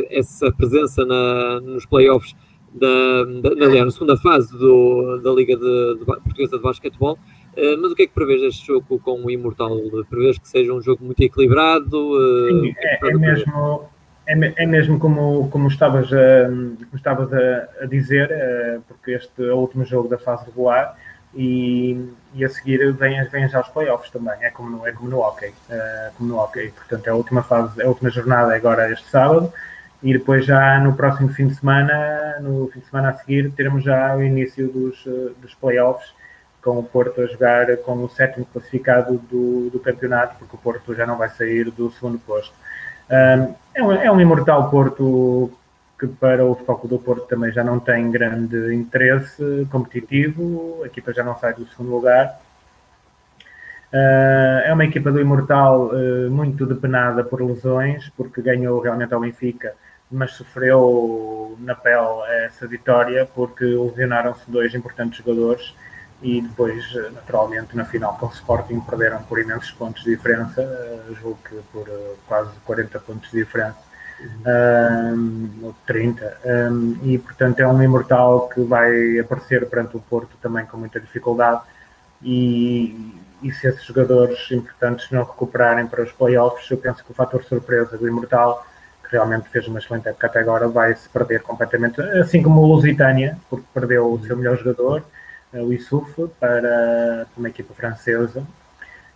essa presença na, nos playoffs da, da, aliás, na segunda fase do, da Liga de, de Portuguesa de Basquetebol. Uh, mas o que é que prevês deste jogo com o Imortal? Prevês que seja um jogo muito equilibrado? Uh, Sim, é, é mesmo, é, é, mesmo como, como estavas, a, como estavas a, a dizer, uh, porque este é o último jogo da fase regular e, e a seguir vem, vem já os playoffs também, é como no, é como no hockey, como no hockey. Portanto, é a última fase, a última jornada é agora este sábado e depois já no próximo fim de semana, no fim de semana a seguir, teremos já o início dos, dos playoffs com o Porto a jogar com o sétimo classificado do, do campeonato, porque o Porto já não vai sair do segundo posto. Um, é, um, é um imortal Porto que para o Foco do Porto também já não tem grande interesse competitivo, a equipa já não sai do segundo lugar. Uh, é uma equipa do Imortal uh, muito depenada por lesões, porque ganhou realmente ao Benfica, mas sofreu na pele essa vitória, porque lesionaram-se dois importantes jogadores e depois, naturalmente, na final com o Sporting perderam por imensos pontos de diferença, uh, julgo que por quase 40 pontos de diferença. Um, 30, um, e portanto é um imortal que vai aparecer perante o Porto também com muita dificuldade. E, e se esses jogadores importantes não recuperarem para os playoffs, eu penso que o fator surpresa do Imortal, que realmente fez uma excelente época até agora, vai se perder completamente, assim como o Lusitânia, porque perdeu o seu melhor jogador, o Issouf, para uma equipa francesa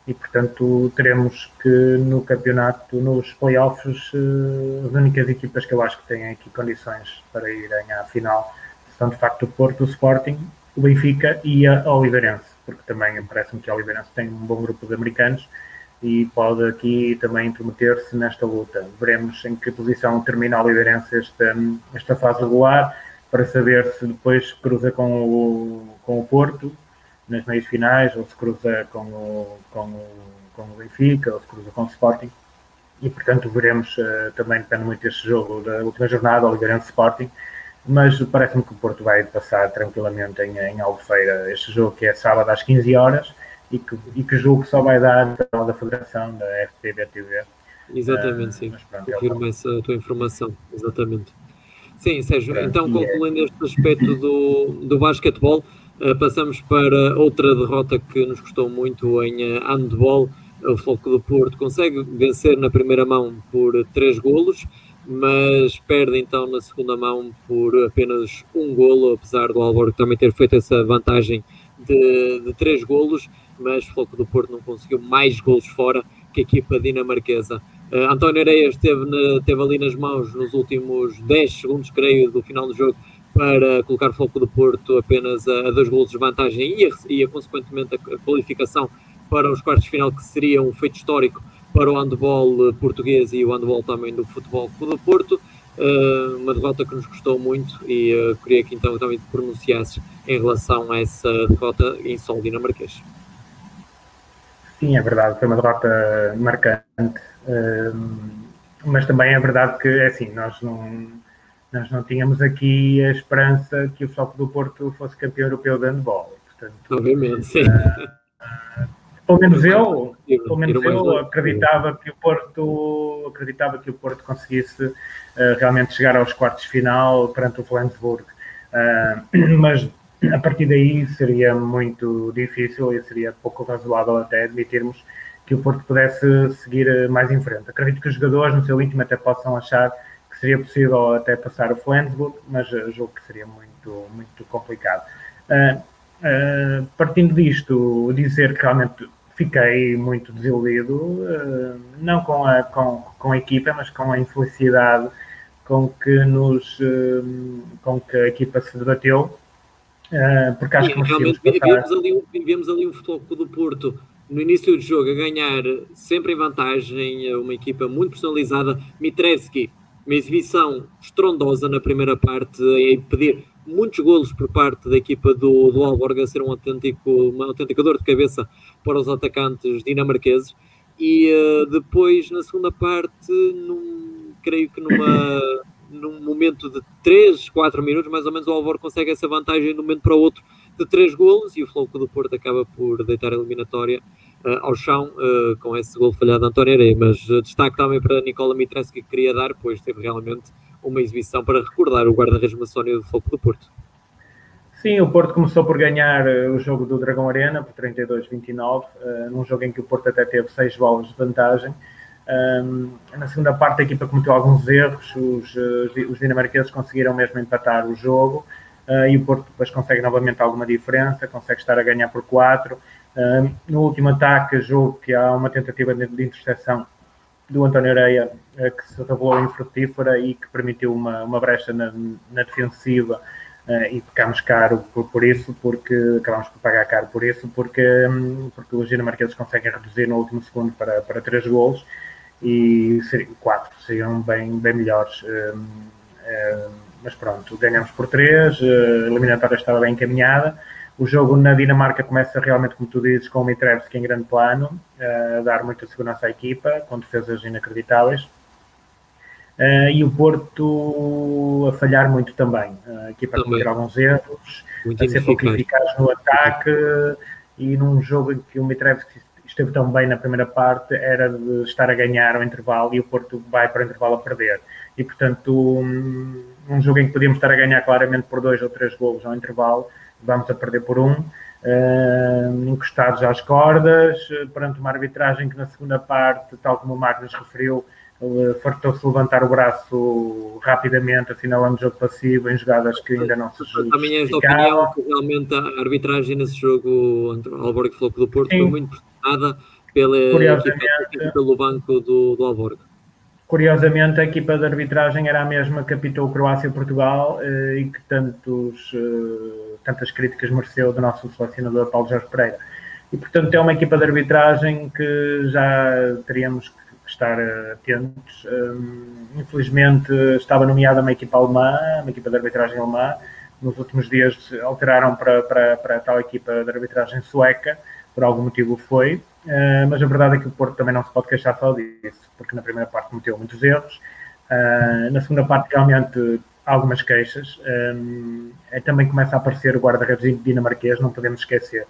e portanto teremos que no campeonato, nos playoffs, eh, as únicas equipas que eu acho que têm aqui condições para irem à final são de facto o Porto, o Sporting, o Benfica e a Oliveirense, porque também parece-me que a Oliveirense tem um bom grupo de americanos e pode aqui também intrometer-se nesta luta. Veremos em que posição termina a Oliveirense esta, esta fase regular para saber se depois cruza com o, com o Porto nas meias finais, ou se cruza com o, com o, com o Benfica, ou se cruza com o Sporting. E, portanto, veremos, uh, também depende muito deste jogo da última jornada, Oliveirense Sporting, mas parece-me que o Porto vai passar tranquilamente em, em Albufeira este jogo, que é sábado às 15 horas, e que, e que jogo só vai dar pela da Federação, da FPB-TV. Exatamente, uh, sim. Confirmo é essa tua informação, exatamente. Sim, Sérgio, então é concluindo este aspecto do, do basquetebol, Uh, passamos para outra derrota que nos custou muito em uh, handball. O Floco do Porto consegue vencer na primeira mão por três golos, mas perde então na segunda mão por apenas um golo, apesar do Alborg também ter feito essa vantagem de, de três golos, mas o Floco do Porto não conseguiu mais golos fora que a equipa dinamarquesa. Uh, António Areias esteve, na, teve ali nas mãos nos últimos 10 segundos, creio, do final do jogo, para colocar o Foco do Porto apenas a, a dois golos de vantagem e, a, e a, consequentemente, a, qualificação para os quartos de final, que seria um feito histórico para o handball português e o handball também do Futebol do Porto. Uh, uma derrota que nos custou muito e uh, queria que então também te pronunciasses em relação a essa derrota em solo dinamarquês. Sim, é verdade, foi uma derrota marcante, mas também é verdade que, é assim, nós não nós não tínhamos aqui a esperança que o Foco do Porto fosse campeão europeu de handball. Portanto, Obviamente, sim. Uh, pelo menos eu, pelo menos eu acreditava que o Porto acreditava que o Porto conseguisse uh, realmente chegar aos quartos de final perante o Flensburg. Uh, mas a partir daí seria muito difícil e seria pouco razoável até admitirmos que o Porto pudesse seguir mais em frente. Acredito que os jogadores, no seu íntimo, até possam achar seria possível até passar o Flensburg, mas julgo que seria muito, muito complicado. Uh, uh, partindo disto, dizer que realmente fiquei muito desiludido, uh, não com a, com, com a equipa, mas com a infelicidade com que, nos, com que a equipa se debateu. porque acho Sim, que realmente vivemos ali, vivemos ali um futebol do Porto no início do jogo a ganhar sempre em vantagem, uma equipa muito personalizada. Mitrevski uma exibição estrondosa na primeira parte, a impedir muitos golos por parte da equipa do, do Alborga, ser um autêntico, uma autêntica dor de cabeça para os atacantes dinamarqueses. E uh, depois, na segunda parte, num, creio que numa, num momento de 3, 4 minutos, mais ou menos, o Alvor consegue essa vantagem de um momento para o outro de 3 golos e o Floco do Porto acaba por deitar a eliminatória ao chão uh, com esse gol falhado de António Areia. Mas uh, destaque também para Nicola Mitreski que queria dar, pois teve realmente uma exibição para recordar o guarda-redes Macónio do Foco do Porto. Sim, o Porto começou por ganhar eh, o jogo do Dragão Arena por 32-29, uh, num jogo em que o Porto até teve seis bolas de vantagem. Na segunda parte, a equipa cometeu alguns erros, os, os dinamarqueses conseguiram mesmo empatar o jogo e o Porto depois consegue novamente alguma diferença, consegue estar a ganhar por 4. No último ataque, jogo que há uma tentativa de, de interseção do António Areia uh, que se revelou infrutífera e que permitiu uma, uma brecha na, na defensiva e ficámos caro por, por, isso, porque acabámos por pagar caro por isso, porque, um, porque os dinamarqueses conseguem reduzir no último segundo para, para 3 golos e seriam, 4 seriam bem, bem melhores. Um, um, mas pronto, ganhamos por 3, a eliminatória estava bem encaminhada. O jogo na Dinamarca começa realmente, como tu dizes, com o Mitrevski em grande plano, a dar muita segurança à equipa, com defesas inacreditáveis. e o Porto a falhar muito também. A equipa a cometer alguns erros, muito a ser pouco eficaz no ataque e num jogo em que o Mitrevski esteve tão bem na primeira parte, era de estar a ganhar ao intervalo e o Porto vai para o intervalo a perder. E, portanto, um, um jogo em que podíamos estar a ganhar claramente por dois ou três golos ao intervalo, vamos a perder por um, uh, encostados às cordas, perante uma arbitragem que na segunda parte, tal como o Marcos referiu, fartou-se levantar o braço rapidamente, assinalando jogo passivo em jogadas que ainda não se justificavam. És da opinião que realmente a arbitragem nesse jogo entre o Alborg e o Floco do Porto Sim. foi muito pressionada pela equipa, pelo banco do, do Alborg. Curiosamente, a equipa de arbitragem era a mesma que apitou Croácia e Portugal eh, e que tantos, eh, tantas críticas mereceu do nosso selecionador Paulo Jorge Pereira. E, portanto, é uma equipa de arbitragem que já teríamos que estar atentos. Um, infelizmente, estava nomeada uma equipa alemã, uma equipa de arbitragem alemã. Nos últimos dias alteraram para, para, para tal equipa de arbitragem sueca, por algum motivo foi. Uh, mas a verdade é que o Porto também não se pode queixar só disso, porque na primeira parte cometeu muitos erros. Uh, na segunda parte, realmente, algumas queixas. Um, é, também começa a aparecer o guarda-redes dinamarquês, não podemos esquecer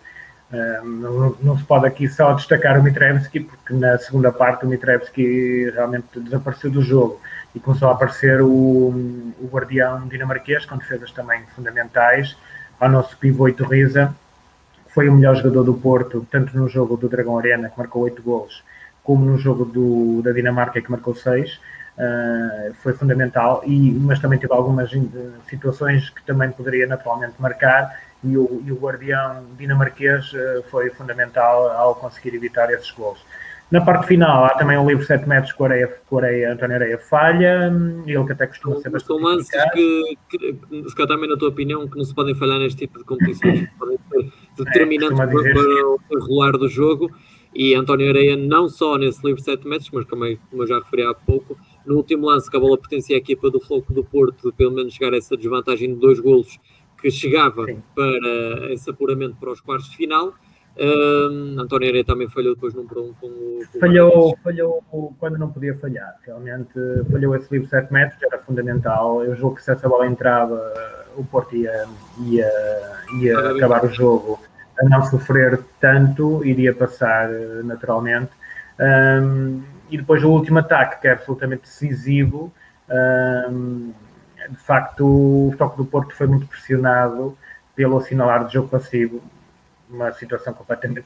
não, não, se pode aqui só destacar o Mitrevski, porque na segunda parte o Mitrevski realmente desapareceu do jogo e começou a aparecer o, o guardião dinamarquês, com defesas também fundamentais, ao nosso pivô Iturriza, foi o melhor jogador do Porto, tanto no jogo do Dragão Arena, que marcou 8 gols, como no jogo do, da Dinamarca, que marcou 6. Uh, ah, foi fundamental, e, mas também teve algumas eh, situações que também poderia naturalmente marcar e o, e o guardião dinamarquês uh, foi fundamental ao conseguir evitar esses gols. Na parte final, há também um livro 7 metros que o Areia, que o Areia, António Areia falha, ele que até costuma ser bastante. São lances que, que, que, também, na tua opinião, que não se podem falhar neste tipo de competições, podem ser determinantes é, para, para o enrolar do jogo. E António Areia, não só nesse livro 7 metros, mas também, como eu já referi há pouco, no último lance que a bola pertencia à equipa do Floco do Porto, de pelo menos chegar a essa desvantagem de dois golos, que chegava Sim. para esse apuramento para os quartos de final. Um, António Areia também falhou depois num para um com. Com falhou, falhou quando não podia falhar. Realmente falhou esse livro 7 metros, era fundamental. Eu julgo que se essa bola entrava, o Porto ia, ia, ia ah, acabar bem. o jogo a não sofrer tanto, iria passar naturalmente. Um, e depois o último ataque, que é absolutamente decisivo. Um, de facto, o toque do Porto foi muito pressionado pelo assinalar de jogo passivo, uma situação completamente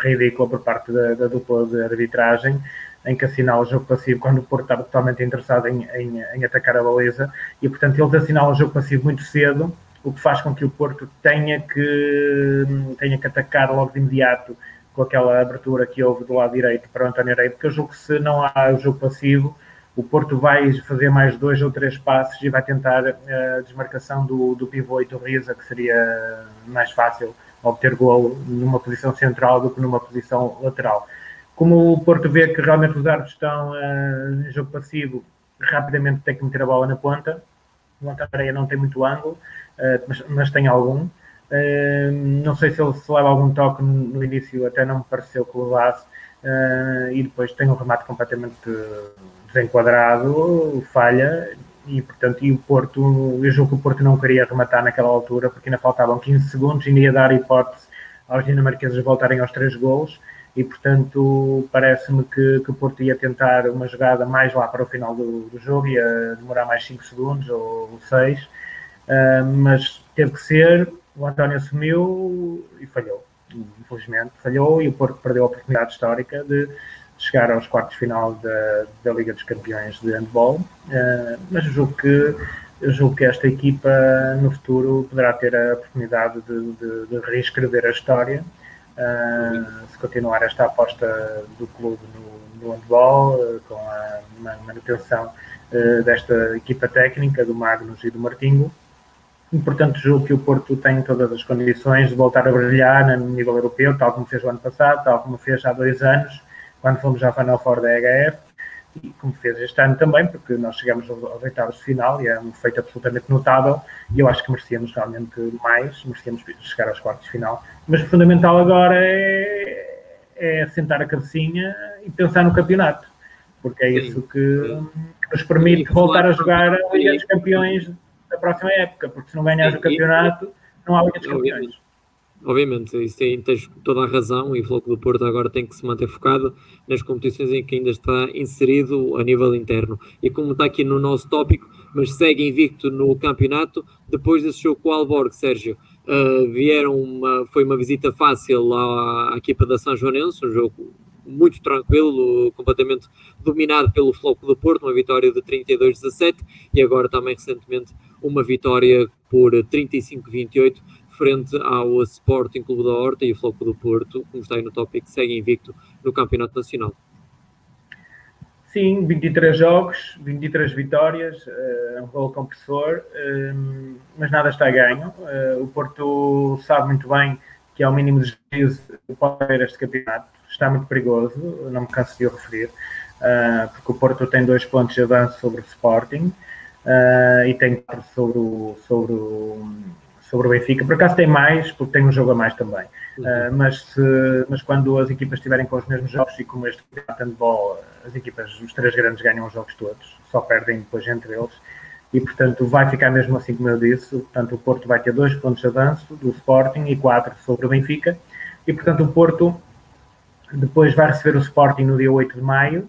ridícula por parte da, da dupla de arbitragem, em que assinala o jogo passivo quando o Porto estava totalmente interessado em, em, em, atacar a baliza, e portanto eles assinalam o jogo passivo muito cedo, o que faz com que o Porto tenha que, tenha que atacar logo de imediato com aquela abertura que houve do lado direito para o António Areia, porque eu julgo que se não há o jogo passivo, o Porto vai fazer mais dois ou três passos e vai tentar eh, a desmarcação do, do pivô e do Riza, que seria mais fácil obter golo numa posição central do que numa posição lateral. Como o Porto vê que realmente os árbitros estão uh, em jogo passivo, rapidamente tem que meter a bola na ponta. O Antareia não tem muito ângulo, uh, mas, mas, tem algum. Uh, não sei se ele se leva algum toque no, no início, até não me pareceu que levasse. e depois tem um remate completamente desenquadrado, falha, e portanto, e o Porto, eu julgo que o Porto não queria rematar naquela altura, porque ainda faltavam 15 segundos e ia dar hipótese aos dinamarqueses voltarem aos três gols, e portanto parece-me que, que o Porto ia tentar uma jogada mais lá para o final do, do jogo, ia demorar mais 5 segundos ou 6, uh, mas teve que ser, o António assumiu e falhou. Infelizmente, falhou e o Porto perdeu a oportunidade histórica de chegar aos quartos final da, da Liga dos Campeões de Handball. Uh, mas julgo que julgo que esta equipa no futuro poderá ter a oportunidade de, de, de reescrever a história uh, se continuar esta aposta do clube no, no handball, uh, com a manutenção uh, desta equipa técnica do Magnus e do Martinho. E, portanto, julgo que o Porto tem todas as condições de voltar a brilhar no nível europeu, tal como fez o ano passado, tal como fez há dois anos, quando fomos à Final Four da EHF, e como fez este ano também, porque nós chegamos aos oitavos de final e é um feito absolutamente notável e eu acho que merecíamos realmente mais, merecíamos chegar aos quartos de final. Mas o fundamental agora é, é sentar a cabecinha e pensar no campeonato, porque é isso que, que nos permite voltar a jogar a Liga dos Campeões da próxima época, porque se não ganhas o campeonato, não há Liga dos Campeões. Obviamente, isso tem, tens toda a razão e o Floco do Porto agora tem que se manter focado nas competições em que ainda está inserido a nível interno. E como está aqui no nosso tópico, mas segue invicto no campeonato, depois desse jogo com o Alborg, Sérgio, uh, vieram uma, foi uma visita fácil à, à equipa da São Joanense, um jogo muito tranquilo, completamente dominado pelo Floco do Porto, uma vitória de 32-17 e agora também recentemente uma vitória por 35-28 frente ao Sporting Clube da Horta e Floco do Porto, como está aí no tópico, segue invicto no Campeonato Nacional. Sim, 23 jogos, 23 vitórias, é um gol compressor, eh, mas nada está a ganho. Eh, o Porto sabe muito bem que ao mínimo de juízo pode ter este campeonato. Está muito perigoso, não me canso de o referir, porque o Porto tem dois pontos de avanço sobre o Sporting e tem quatro sobre o, sobre o sobre o Benfica. Por acaso tem mais, porque tem um jogo a mais também. Uhum. Uh, mas, se, mas quando as equipas estiverem com os mesmos jogos e como este campeonato de handball, as equipas, os três grandes ganham os jogos todos, só perdem depois entre eles. E, portanto, vai ficar mesmo assim como eu disse. Portanto, o Porto vai ter dois pontos de avanço do Sporting e quatro sobre o Benfica. E, portanto, o Porto depois vai receber o Sporting no dia 8 de maio,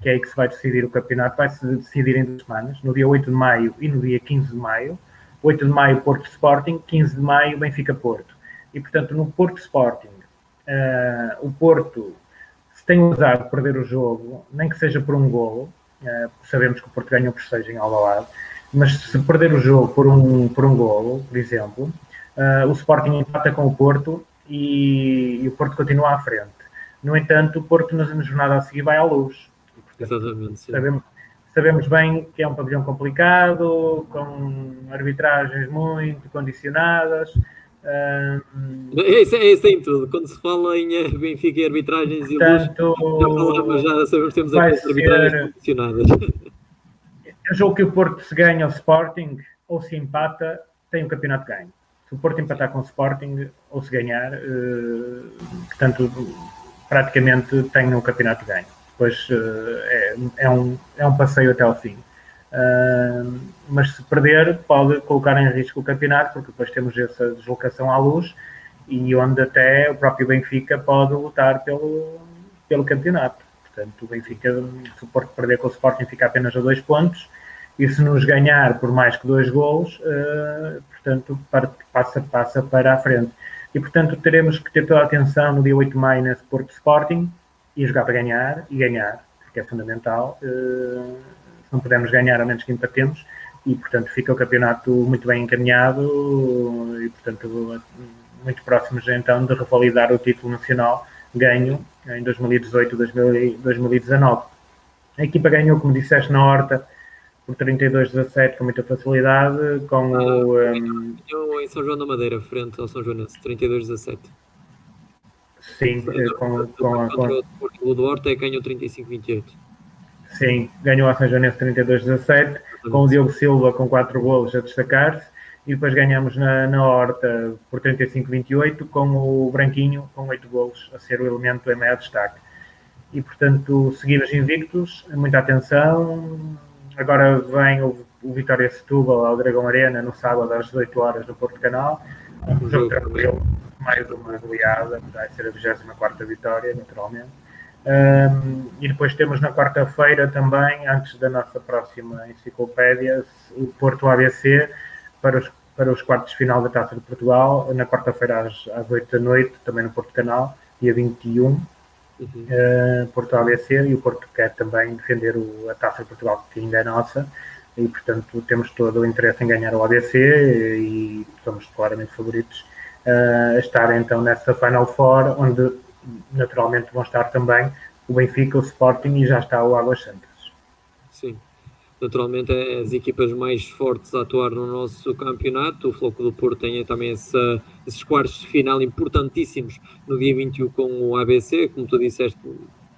que é aí que se vai decidir o campeonato. Vai se decidir em duas semanas, no dia 8 de maio e no dia 15 de maio. 8 de maio Porto Sporting, 15 de maio Benfica Porto. E portanto no Porto Sporting, uh, o Porto, se tem usado de perder o jogo, nem que seja por um golo, uh, sabemos que o Porto ganhou por 6 em Alvalade, mas se perder o jogo por um, por um golo, por exemplo, uh, o Sporting empata com o Porto e, e, o Porto continua à frente. No entanto, o Porto na jornada a seguir vai à luz. E, portanto, Exatamente. Sim. Sabemos, Sabemos bem que é um pavilhão complicado, com arbitragens muito condicionadas. Um... É, isso, é em tudo. Quando se fala em eh, Benfica e arbitragens e Portanto, luz, já, já sabemos que temos arbitragens ser... condicionadas. Eu julgo que o Porto se ganha o Sporting ou se empata, tem o campeonato ganho. Se o Porto empatar com o Sporting ou se ganhar, uh, portanto, praticamente tem o campeonato ganho depois eh, é, é, um, é um passeio até ao fim. Uh, mas se perder, pode colocar em risco o campeonato, porque depois temos essa deslocação à luz e onde até o próprio Benfica pode lutar pelo, pelo campeonato. Portanto, o Benfica, se o Porto perder com o Sporting, fica apenas a dois pontos e se nos ganhar por mais que dois gols, uh, portanto, passa, passa para a frente. E, portanto, teremos que ter toda a atenção no dia 8 de maio nesse Porto Sporting, e jogar para ganhar e ganhar, porque é fundamental. Uh, se não pudermos ganhar, a menos que empatemos, e portanto fica o campeonato muito bem encaminhado e portanto muito próximos então de revalidar o título nacional ganho em 2018-2019. A equipa ganhou, como disseste, na Horta por 32-17 com muita facilidade, com ah, o... Um... Ganhou em São João da Madeira, frente ao São Joanense, 32-17. Sim, com, com, a, com... O do Horta ganhou 35-28. Sim, ganhou a São Joanense 32-17, com o Diogo Silva com 4 golos a destacar-se, e depois ganhamos na, na Horta por 35-28, com o Branquinho com 8 golos a ser o elemento em maior destaque. E, portanto, seguimos invictos, muita atenção. Agora vem o, o Vitória Setúbal ao Dragão Arena no sábado às 18 horas no Porto Canal. Um jogo tranquilo mais uma goleada, vai ser a 24 vitória, naturalmente. Um, e depois temos na quarta-feira também, antes da nossa próxima enciclopédia, o Porto ABC para os, para os quartos de final da Taça de Portugal, na quarta-feira às, às 8 da noite, também no Porto Canal, dia 21, uhum. uh, Porto ABC, e o Porto quer também defender o, a Taça de Portugal, que ainda é nossa, e portanto temos todo o interesse em ganhar o ABC e somos claramente favoritos uh, estar então nessa Final Four, onde naturalmente vão estar também o Benfica, o Sporting e já está o Águas Santas. Sim, naturalmente as equipas mais fortes a atuar no nosso campeonato. O Floco do Porto tem também essa, esses quartos de final importantíssimos no dia 21 com o ABC, como tu disseste,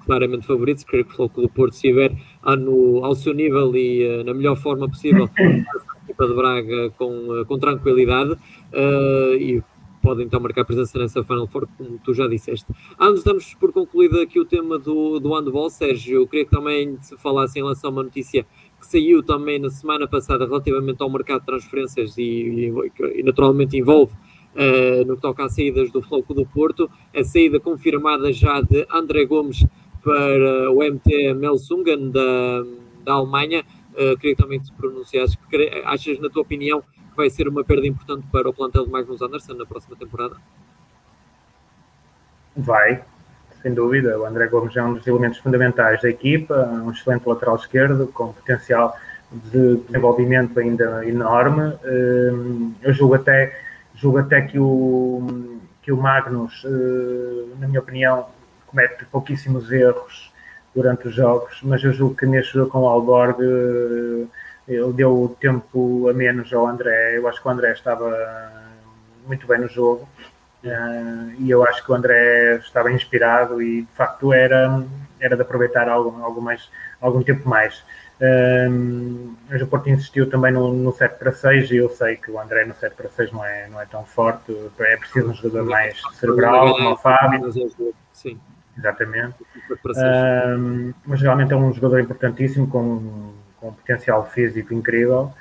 claramente favoritos. Creio que o Floco do Porto, estiver no, ao seu nível e uh, na melhor forma possível, a equipa de Braga com, uh, com tranquilidade. Uh, e podem então marcar presença nessa Final Four, como tu já disseste. Antes damos por concluído aqui o tema do, do handball, Sérgio, eu queria que também se falasse em relação a uma notícia que saiu também na semana passada relativamente ao mercado de transferências e, e, e naturalmente envolve uh, no que toca às saídas do Floco do Porto, a saída confirmada já de André Gomes para o MT Melsungen da, da Alemanha. Uh, queria também que te pronunciasses, que achas, na tua opinião, vai ser uma perda importante para o plantel de Magnus Anderson na próxima temporada? Vai, sem dúvida. O André Gomes é um dos elementos fundamentais da equipa, um excelente lateral esquerdo, com potencial de desenvolvimento ainda enorme. Hum, eu julgo até, julgo até que, o, que o Magnus, hum, na minha opinião, comete pouquíssimos erros durante os jogos, mas eu julgo que neste jogo com o Alborg hum, ele deu tempo a menos ao André. Eu acho que o André estava muito bem no jogo uh, e eu acho que o André estava inspirado e de facto era, era de aproveitar algo, algo mais, algum tempo mais. Mas o Porto insistiu também no, no 7 para 6 e eu sei que o André no 7 para 6 não é, não é tão forte, é preciso um jogador mais cerebral, como o Fábio. Sim. Exatamente. Um, mas realmente é um jogador importantíssimo com com um potencial físico incrível,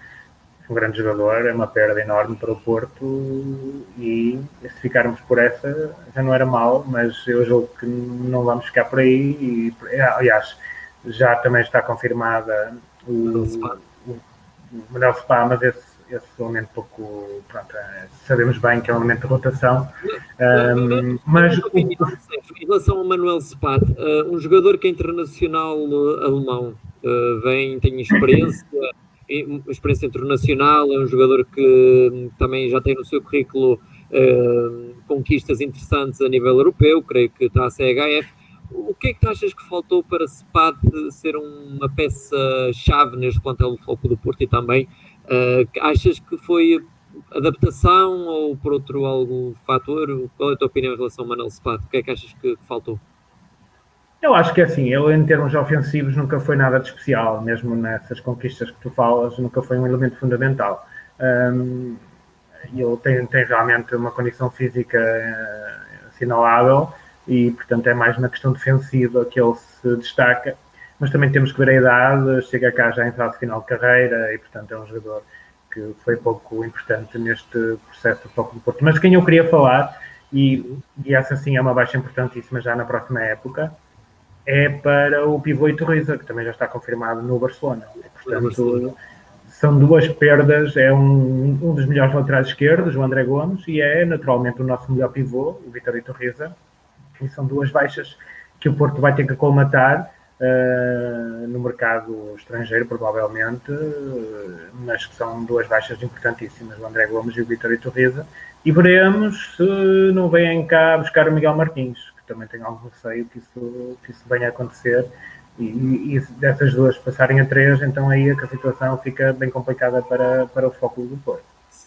um grande jogador, é uma perda enorme para o Porto e se ficarmos por essa já não era mal, mas eu julgo que não vamos ficar por aí e, aliás, já também está confirmada o, o, Manel Spa, mas esse, esse elemento pouco, pronto, é, sabemos bem que é um elemento de rotação, um, mas... Em relação ao Manuel Spat, uh, um jogador que é internacional alemão, uh, vem, tem experiência, experiência internacional, é um jogador que também já tem no seu currículo uh, conquistas interessantes a nível europeu, creio que está a CHF. O que é que tu achas que faltou para SPAD ser uma peça-chave neste plantel do Foco do Porto e também uh, achas que foi adaptação ou por outro algum fator? Qual é a tua opinião em relação ao Manuel SPAD? O que é que achas que faltou? Eu acho que é assim, ele em termos ofensivos nunca foi nada de especial, mesmo nessas conquistas que tu falas, nunca foi um elemento fundamental. Um, ele tem, tem realmente uma condição física uh, assinalável e, portanto, é mais na questão defensiva que ele se destaca. Mas também temos que ver a idade, chega cá já em fase final de carreira e, portanto, é um jogador que foi pouco importante neste processo do Foco do Porto. Mas quem eu queria falar, e, e essa sim é uma baixa importantíssima já na próxima época, é para o pivô Iturriza, que também já está confirmado no Barcelona. Portanto, são duas perdas, é um, um dos melhores laterais esquerdos, o André Gomes, e é naturalmente o nosso melhor pivô, o Vitor Iturriza, e são duas baixas que o Porto vai ter que colmatar uh, no mercado estrangeiro, provavelmente, uh, mas que são duas baixas importantíssimas, o André Gomes e o Vitor Iturriza, e veremos se não vêm cá buscar o Miguel Martins, também tenho algum receio que isso, que isso venha a acontecer e, e, dessas duas passarem a três, então aí é que a situação fica bem complicada para, para o foco do Porto.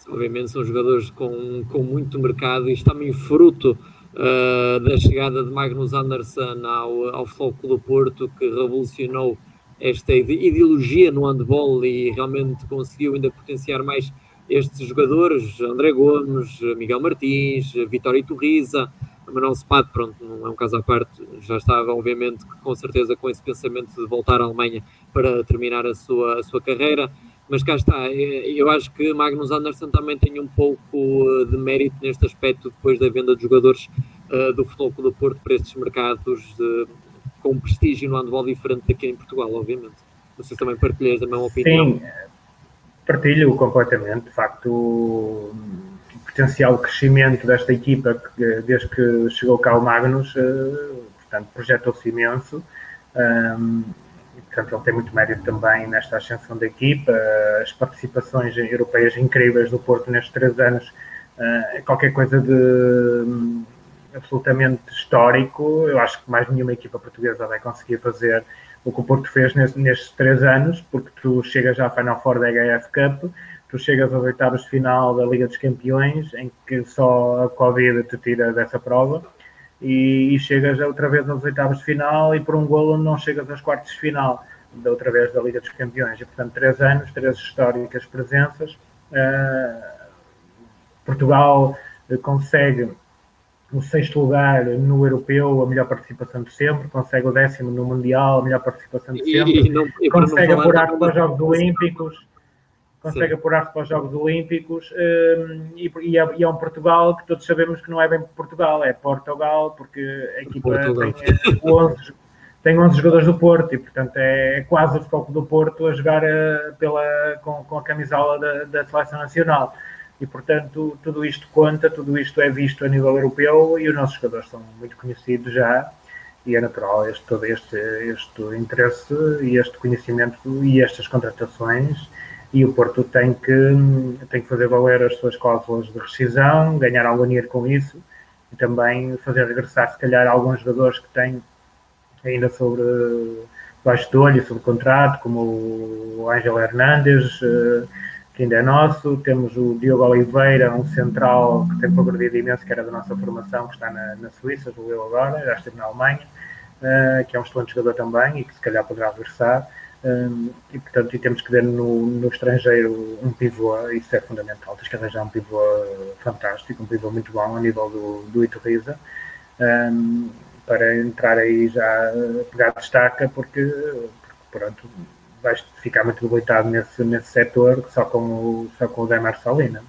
Obviamente são jogadores com, com muito mercado e também fruto uh, da chegada de Magnus Anderson ao, ao foco do Porto, que revolucionou esta ideologia no handball e realmente conseguiu ainda potenciar mais estes jogadores, André Gomes, Miguel Martins, Vitória Turriza, Manuel Spad, pronto, não é um caso à parte, já estava, obviamente, com certeza com esse pensamento de voltar à Alemanha para terminar a sua, a sua carreira, mas cá está, é, eu acho que Magnus Anderson também tem um pouco eh, de mérito neste aspecto, depois da venda de jogadores uh, do Futebol do Porto para estes mercados de, com prestígio no handball diferente daqui em Portugal, obviamente. Se também partilhas a mesma opinião. Sim, Partilho completamente, de facto, potencial crescimento desta equipa que, desde que chegou cá o Magnus, portanto, projetou-se imenso. Um, portanto, ele tem muito mérito também nesta ascensão da equipa. As participações europeias incríveis do Porto nestes três anos é qualquer coisa de um, absolutamente histórico. Eu acho que mais nenhuma equipa portuguesa vai conseguir fazer o que o Porto fez nestes, nestes três anos, porque tu chegas à Final Four da HF Cup, tu chegas aos oitavos de final da Liga dos Campeões, em que só a Covid te tira dessa prova e, e, chegas outra vez aos oitavos de final e por um golo não chegas aos quartos de final da outra vez da Liga dos Campeões. E, portanto, três anos, três históricas presenças. Uh, Portugal uh, consegue o sexto lugar no europeu, a melhor participação de sempre, consegue o décimo no mundial, a melhor participação de sempre, e, e não, e consegue apurar para os Jogos Olímpicos consegue apurar-se para os Jogos Olímpicos um, e, e, é, e, é, um Portugal que todos sabemos que não é bem Portugal, é Portugal, porque a equipa Portugal. tem 11, tem 11 jogadores do Porto e, portanto, é, é quase o foco do Porto a jogar uh, pela, com, com, a camisola da, da Seleção Nacional. E, portanto, tudo isto conta, tudo isto é visto a nível europeu e os nossos jogadores são muito conhecidos já e é natural este, todo este, este interesse e este conhecimento e estas contratações e o Porto tem que, tem que fazer valer as suas cláusulas de rescisão, ganhar algum dinheiro com isso e também fazer regressar, se calhar, alguns jogadores que têm ainda sobre baixo de olho, sobre contrato, como o Ângelo Hernandes, eh, que ainda é nosso. Temos o Diogo Oliveira, um central que tem progredido imenso, que era da nossa formação, que está na, na Suíça, jogou agora, já esteve na Alemanha, eh, que é um excelente jogador também e que se calhar poderá regressar. E portanto e temos que ver no, no estrangeiro um pivô, isso é fundamental, tens que arranjar um pivô fantástico, um pivô muito bom a nível do, do Iturriza, um, para entrar aí já pegar destaca, porque, porque pronto, vais ficar muito debilitado nesse, nesse setor só com o, só com o Demar Salina.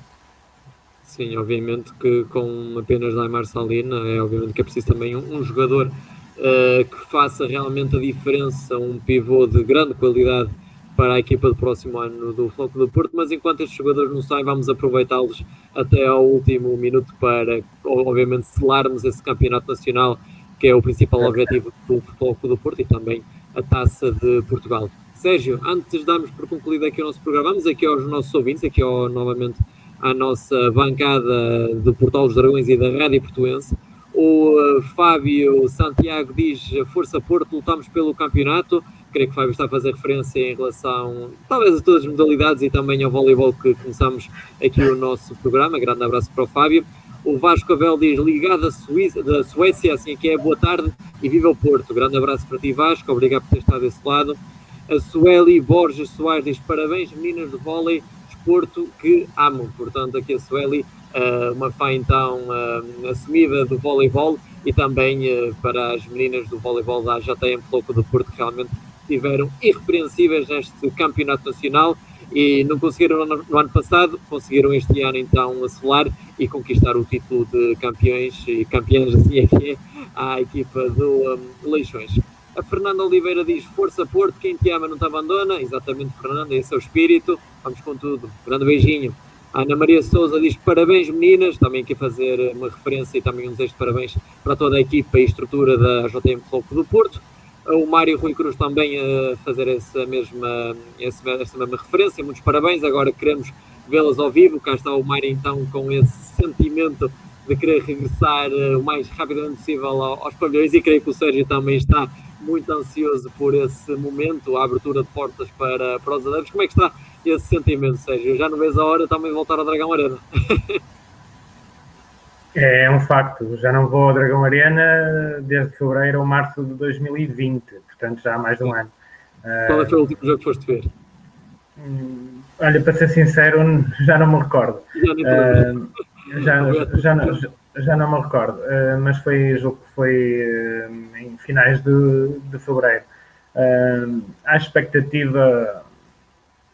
Sim, obviamente que com apenas Neymar Salina é obviamente que é preciso também um, um jogador uh, que faça realmente a diferença, um pivô de grande qualidade para a equipa do próximo ano do Floco do Porto, mas enquanto estes jogadores não saem, vamos aproveitá-los até ao último minuto para, obviamente, selarmos esse campeonato nacional, que é o principal objetivo do Floco do Porto e também a Taça de Portugal. Sérgio, antes de darmos por concluído aqui o nosso programa, vamos aqui aos nossos ouvintes, aqui ao, novamente à nossa bancada do Portal dos Dragões e da Rádio Portuense. O uh, Fábio Santiago diz Força Porto, lutamos pelo campeonato. Creio que o Fábio está a fazer referência em relação, talvez, a todas as modalidades e também ao voleibol que começamos aqui o nosso programa. Grande abraço para o Fábio. O Vasco Abel diz ligado Suíça, da Suécia, assim que é boa tarde e viva o Porto. Grande abraço para ti, Vasco. Obrigado por ter estado desse lado. A Sueli Borges Soares diz parabéns, meninas de vôlei, desporto que amam. Portanto, aqui a Sueli uma fã então uh, assumida do voleibol e também uh, para as meninas do voleibol da JTM Floco do Porto que realmente tiveram irrepreensíveis neste campeonato nacional e não conseguiram no, no ano passado, conseguiram este ano então acelar e conquistar o título de campeões e campeões assim é que é à equipa do um, Leixões. A Fernanda Oliveira diz: Força Porto, quem te ama não te abandona. Exatamente, Fernanda, esse é o espírito. Vamos com tudo. Grande beijinho. A Ana Maria Souza diz parabéns meninas, também aqui fazer uma referência e também um desejo de parabéns para toda a equipa e estrutura da JM Floco do Porto. O Mário Rui Cruz também a fazer essa mesma, essa mesma referência, muitos parabéns. Agora queremos vê-las ao vivo. Cá está o Mário então com esse sentimento de querer regressar eh, o mais rapidamente possível aos pavilhões e creio que o Sérgio também está muito ansioso por esse momento, a abertura de portas para, para os adeptos. Como é que está esse sentimento, Sérgio? Já não vês a hora também de voltar ao Dragão Arena. é um facto, já não vou ao Dragão Arena desde fevereiro ou março de 2020, portanto já há mais de um ano. Qual é foi o último jogo que foste ver? Hum, olha, para ser sincero, já não me recordo. Já, uh, já, já, não, já não me recordo, uh, mas foi jogo que foi uh, em finais de, de fevereiro. Uh, há expectativa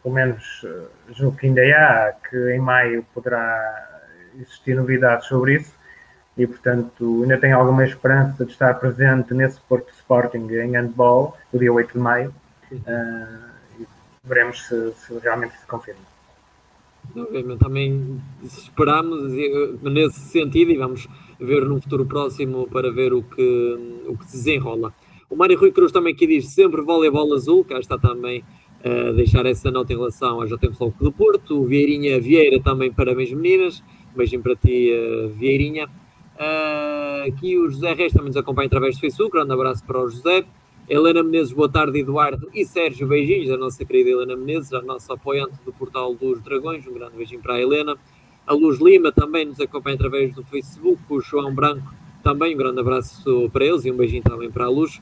pelo menos eh, julgo que ainda há, que em maio poderá existir novidades sobre isso e, portanto, ainda tenho alguma esperança de estar presente nesse Porto Sporting em handball, o dia 8 de maio, uh, e veremos se, se, realmente se confirma. Obviamente, também esperamos nesse sentido e vamos ver no futuro próximo para ver o que, o que se desenrola. O Mário Rui Cruz também aqui diz sempre voleibol azul, cá está também a deixar essa nota em relação ao JTM Floco do Porto. O Vieirinha Vieira também, parabéns meninas. Um beijinho para ti, Vieirinha. Uh, aqui o José Reis também nos acompanha através do Facebook. Grande abraço para o José. Helena Menezes, boa tarde, Eduardo e Sérgio. Beijinhos a nossa querida Helena Menezes, a nossa apoiante do portal dos Dragões. Um grande beijinho para a Helena. A Luz Lima também nos acompanha através do Facebook. O João Branco também, um grande abraço para eles e um beijinho também para a Luz.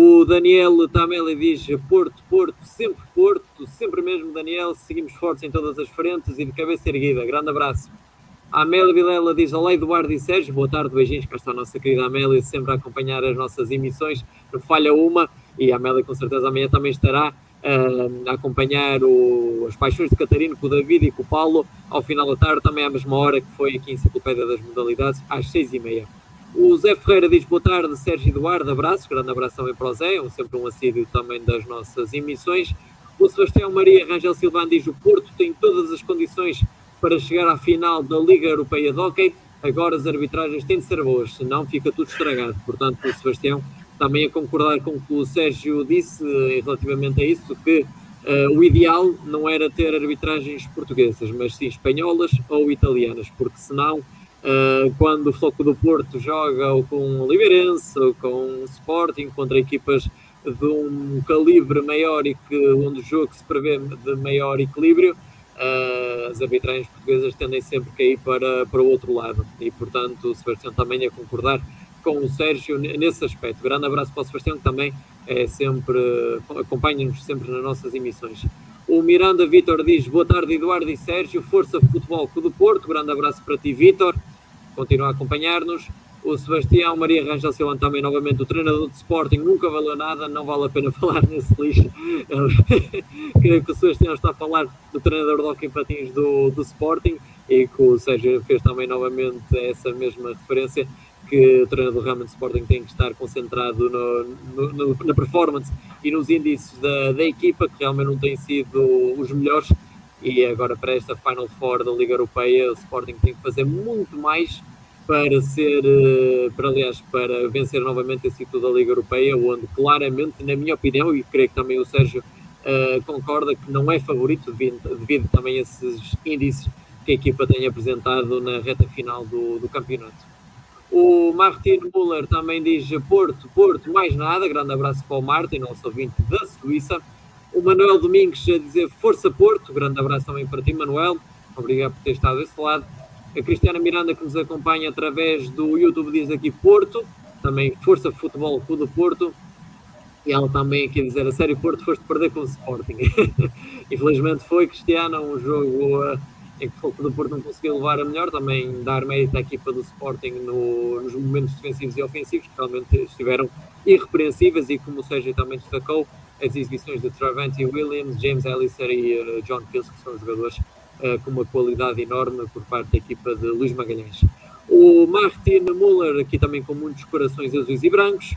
O Daniel Tamela diz Porto, Porto, sempre Porto, sempre mesmo Daniel. Seguimos fortes em todas as frentes e de cabeça erguida. Grande abraço. A Amélia Vilela diz Olá Eduardo e Sérgio, boa tarde, beijinhos, cá está a nossa querida Amélia, sempre a acompanhar as nossas emissões, não falha uma, e a Amélia com certeza amanhã também estará uh, a acompanhar o, as paixões de Catarino com o David e com o Paulo, ao final da tarde, também à mesma hora que foi aqui em Enciclopédia das Modalidades, às seis e meia. O Zé Ferreira diz boa tarde, Sérgio Eduardo, abraço, grande abraço também para o Zé, é sempre um assíduo também das nossas emissões. O Sebastião Maria Rangel Silvano diz o Porto tem todas as condições para chegar à final da Liga Europeia de Hockey. Agora as arbitragens têm de ser boas, senão fica tudo estragado. Portanto, o Sebastião também a concordar com o que o Sérgio disse eh, relativamente a isso, que uh, o ideal não era ter arbitragens portuguesas, mas sim espanholas ou italianas, porque senão, uh, quando o Floco do Porto joga ou com o Liberense ou com o Sporting contra equipas de um calibre maior e que onde o jogo se prevê de maior equilíbrio, uh, as arbitragens portuguesas tendem sempre a cair para, para o outro lado. E, portanto, o Sebastião também a concordar com o Sérgio nesse aspecto. Grande abraço para o Sebastião, que também é sempre, acompanha-nos sempre nas nossas emissões. O Miranda Vitor diz: Boa tarde, Eduardo e Sérgio. Força Futebol Clube do Porto. Grande abraço para ti, Vitor. Continua a acompanhar-nos. O Sebastião Maria Rangel também, novamente, o treinador de Sporting, nunca valeu nada, não vale a pena falar nesse lixo. Creio que o Sebastião está a falar do treinador de hockey patins do, do Sporting e que o Sérgio fez também novamente essa mesma referência que o treinador do Ramen Sporting tem que estar concentrado no, no, na performance e nos índices da, da equipa, que realmente não têm sido os melhores. E agora, para esta Final Four da Liga Europeia, o Sporting tem que fazer muito mais para ser, eh, para aliás, para vencer novamente esse título da Liga Europeia, onde claramente, na minha opinião, e creio que também o Sérgio uh, concorda que não é favorito devido, devido, também a esses índices que a equipa tem apresentado na reta final do, do campeonato. O Martin Muller também diz Porto, Porto, mais nada. Grande abraço para o Martin, nosso ouvinte da Suíça. O Manuel Domingos a dizer Força Porto. Grande abraço também para ti, Manuel. Obrigado por ter estado desse lado. A Cristiana Miranda, que nos acompanha através do YouTube, diz aqui Porto, também Força Futebol Clube Porto. E ela também aqui a dizer: A sério, Porto, foste perder com o Sporting. Infelizmente foi, Cristiana, um jogo uh, em que o Clube Porto não conseguiu levar a melhor. Também dar mérito à equipa do Sporting no, nos momentos defensivos e ofensivos, que realmente estiveram irrepreensíveis. E como o Sérgio também destacou, as exibições de Travante Williams, James Elliser e uh, John Kills, que são jogadores uh, com uma qualidade enorme por parte da equipa de Luís Magalhães. O Martin Muller, aqui também com muitos corações azuis e brancos.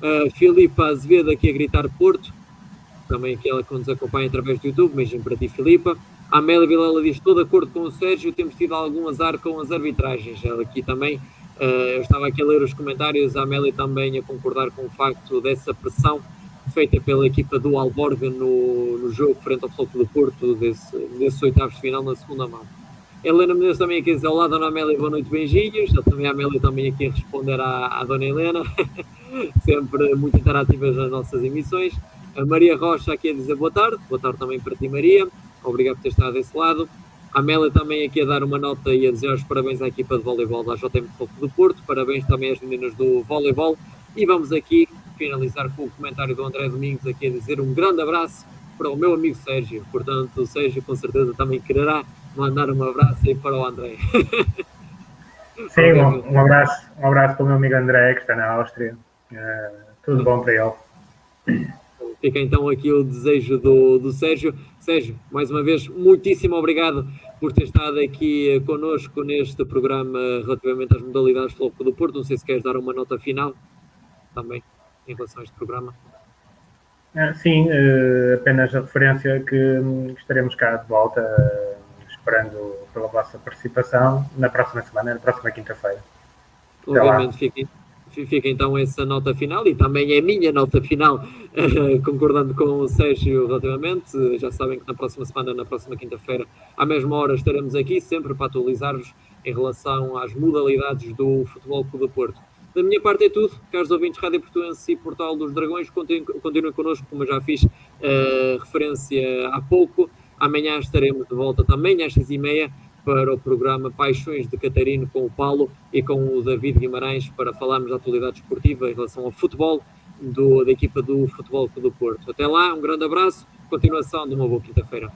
Uh, Filipa Azevedo, aqui a gritar Porto. Também aquela que nos acompanha através do YouTube. Beijinho para ti, Filipa. A Amélia Vilela diz: Estou de acordo com o Sérgio, temos tido algum azar com as arbitragens. Ela aqui também, uh, eu estava aqui a ler os comentários, a Amélia também a concordar com o facto dessa pressão feita pela equipa do Alborga no, no jogo frente ao Floco do Porto, desse, desses oitavos de final na segunda mão. Helena Menezes também aqui a dizer olá, Dona Amélia, boa noite, beijinhos. Também a Amélia também aqui a responder à, à Dona Helena, sempre muito interativas nas nossas emissões. A Maria Rocha aqui a dizer boa tarde, boa tarde também para ti, Maria. Obrigado por ter estado desse lado. A Amélia também aqui a dar uma nota e a dizer os parabéns à equipa de voleibol da JM Foco do Porto, parabéns também às meninas do voleibol. E vamos aqui finalizar com o comentário do André Domingos aqui a dizer um grande abraço para o meu amigo Sérgio. Portanto, o Sérgio com certeza também quererá mandar um abraço aí para o André. Sim, um, um, abraço, um abraço para o meu amigo André, que está na Áustria. Uh, tudo bom para ele. Fica então aqui o desejo do, do Sérgio. Sérgio, mais uma vez, muitíssimo obrigado por ter estado aqui connosco neste programa relativamente às modalidades do Floco do Porto. Não sei se queres dar uma nota final também em relação a este programa. Ah, sim, uh, apenas a referência que um, estaremos cá de volta. Uh, esperando pela vossa participação na próxima semana, na próxima quinta-feira. Obviamente, fiquem, fica então essa nota final e também é a minha nota final, concordando com o Sérgio relativamente. Já sabem que na próxima semana, na próxima quinta-feira, à mesma hora, estaremos aqui sempre para atualizar-vos em relação às modalidades do Futebol Clube do Porto. Da minha parte é tudo, caros ouvintes, Rádio Portuense e Portal dos Dragões, continuem, continuem connosco, como já fiz uh, referência há pouco. Amanhã estaremos de volta também às seis e meia para o programa Paixões de Catarino com o Paulo e com o David Guimarães para falarmos da atualidade esportiva em relação ao futebol do, da equipa do Futebol Clube do Porto. Até lá, um grande abraço, continuação de uma boa quinta-feira.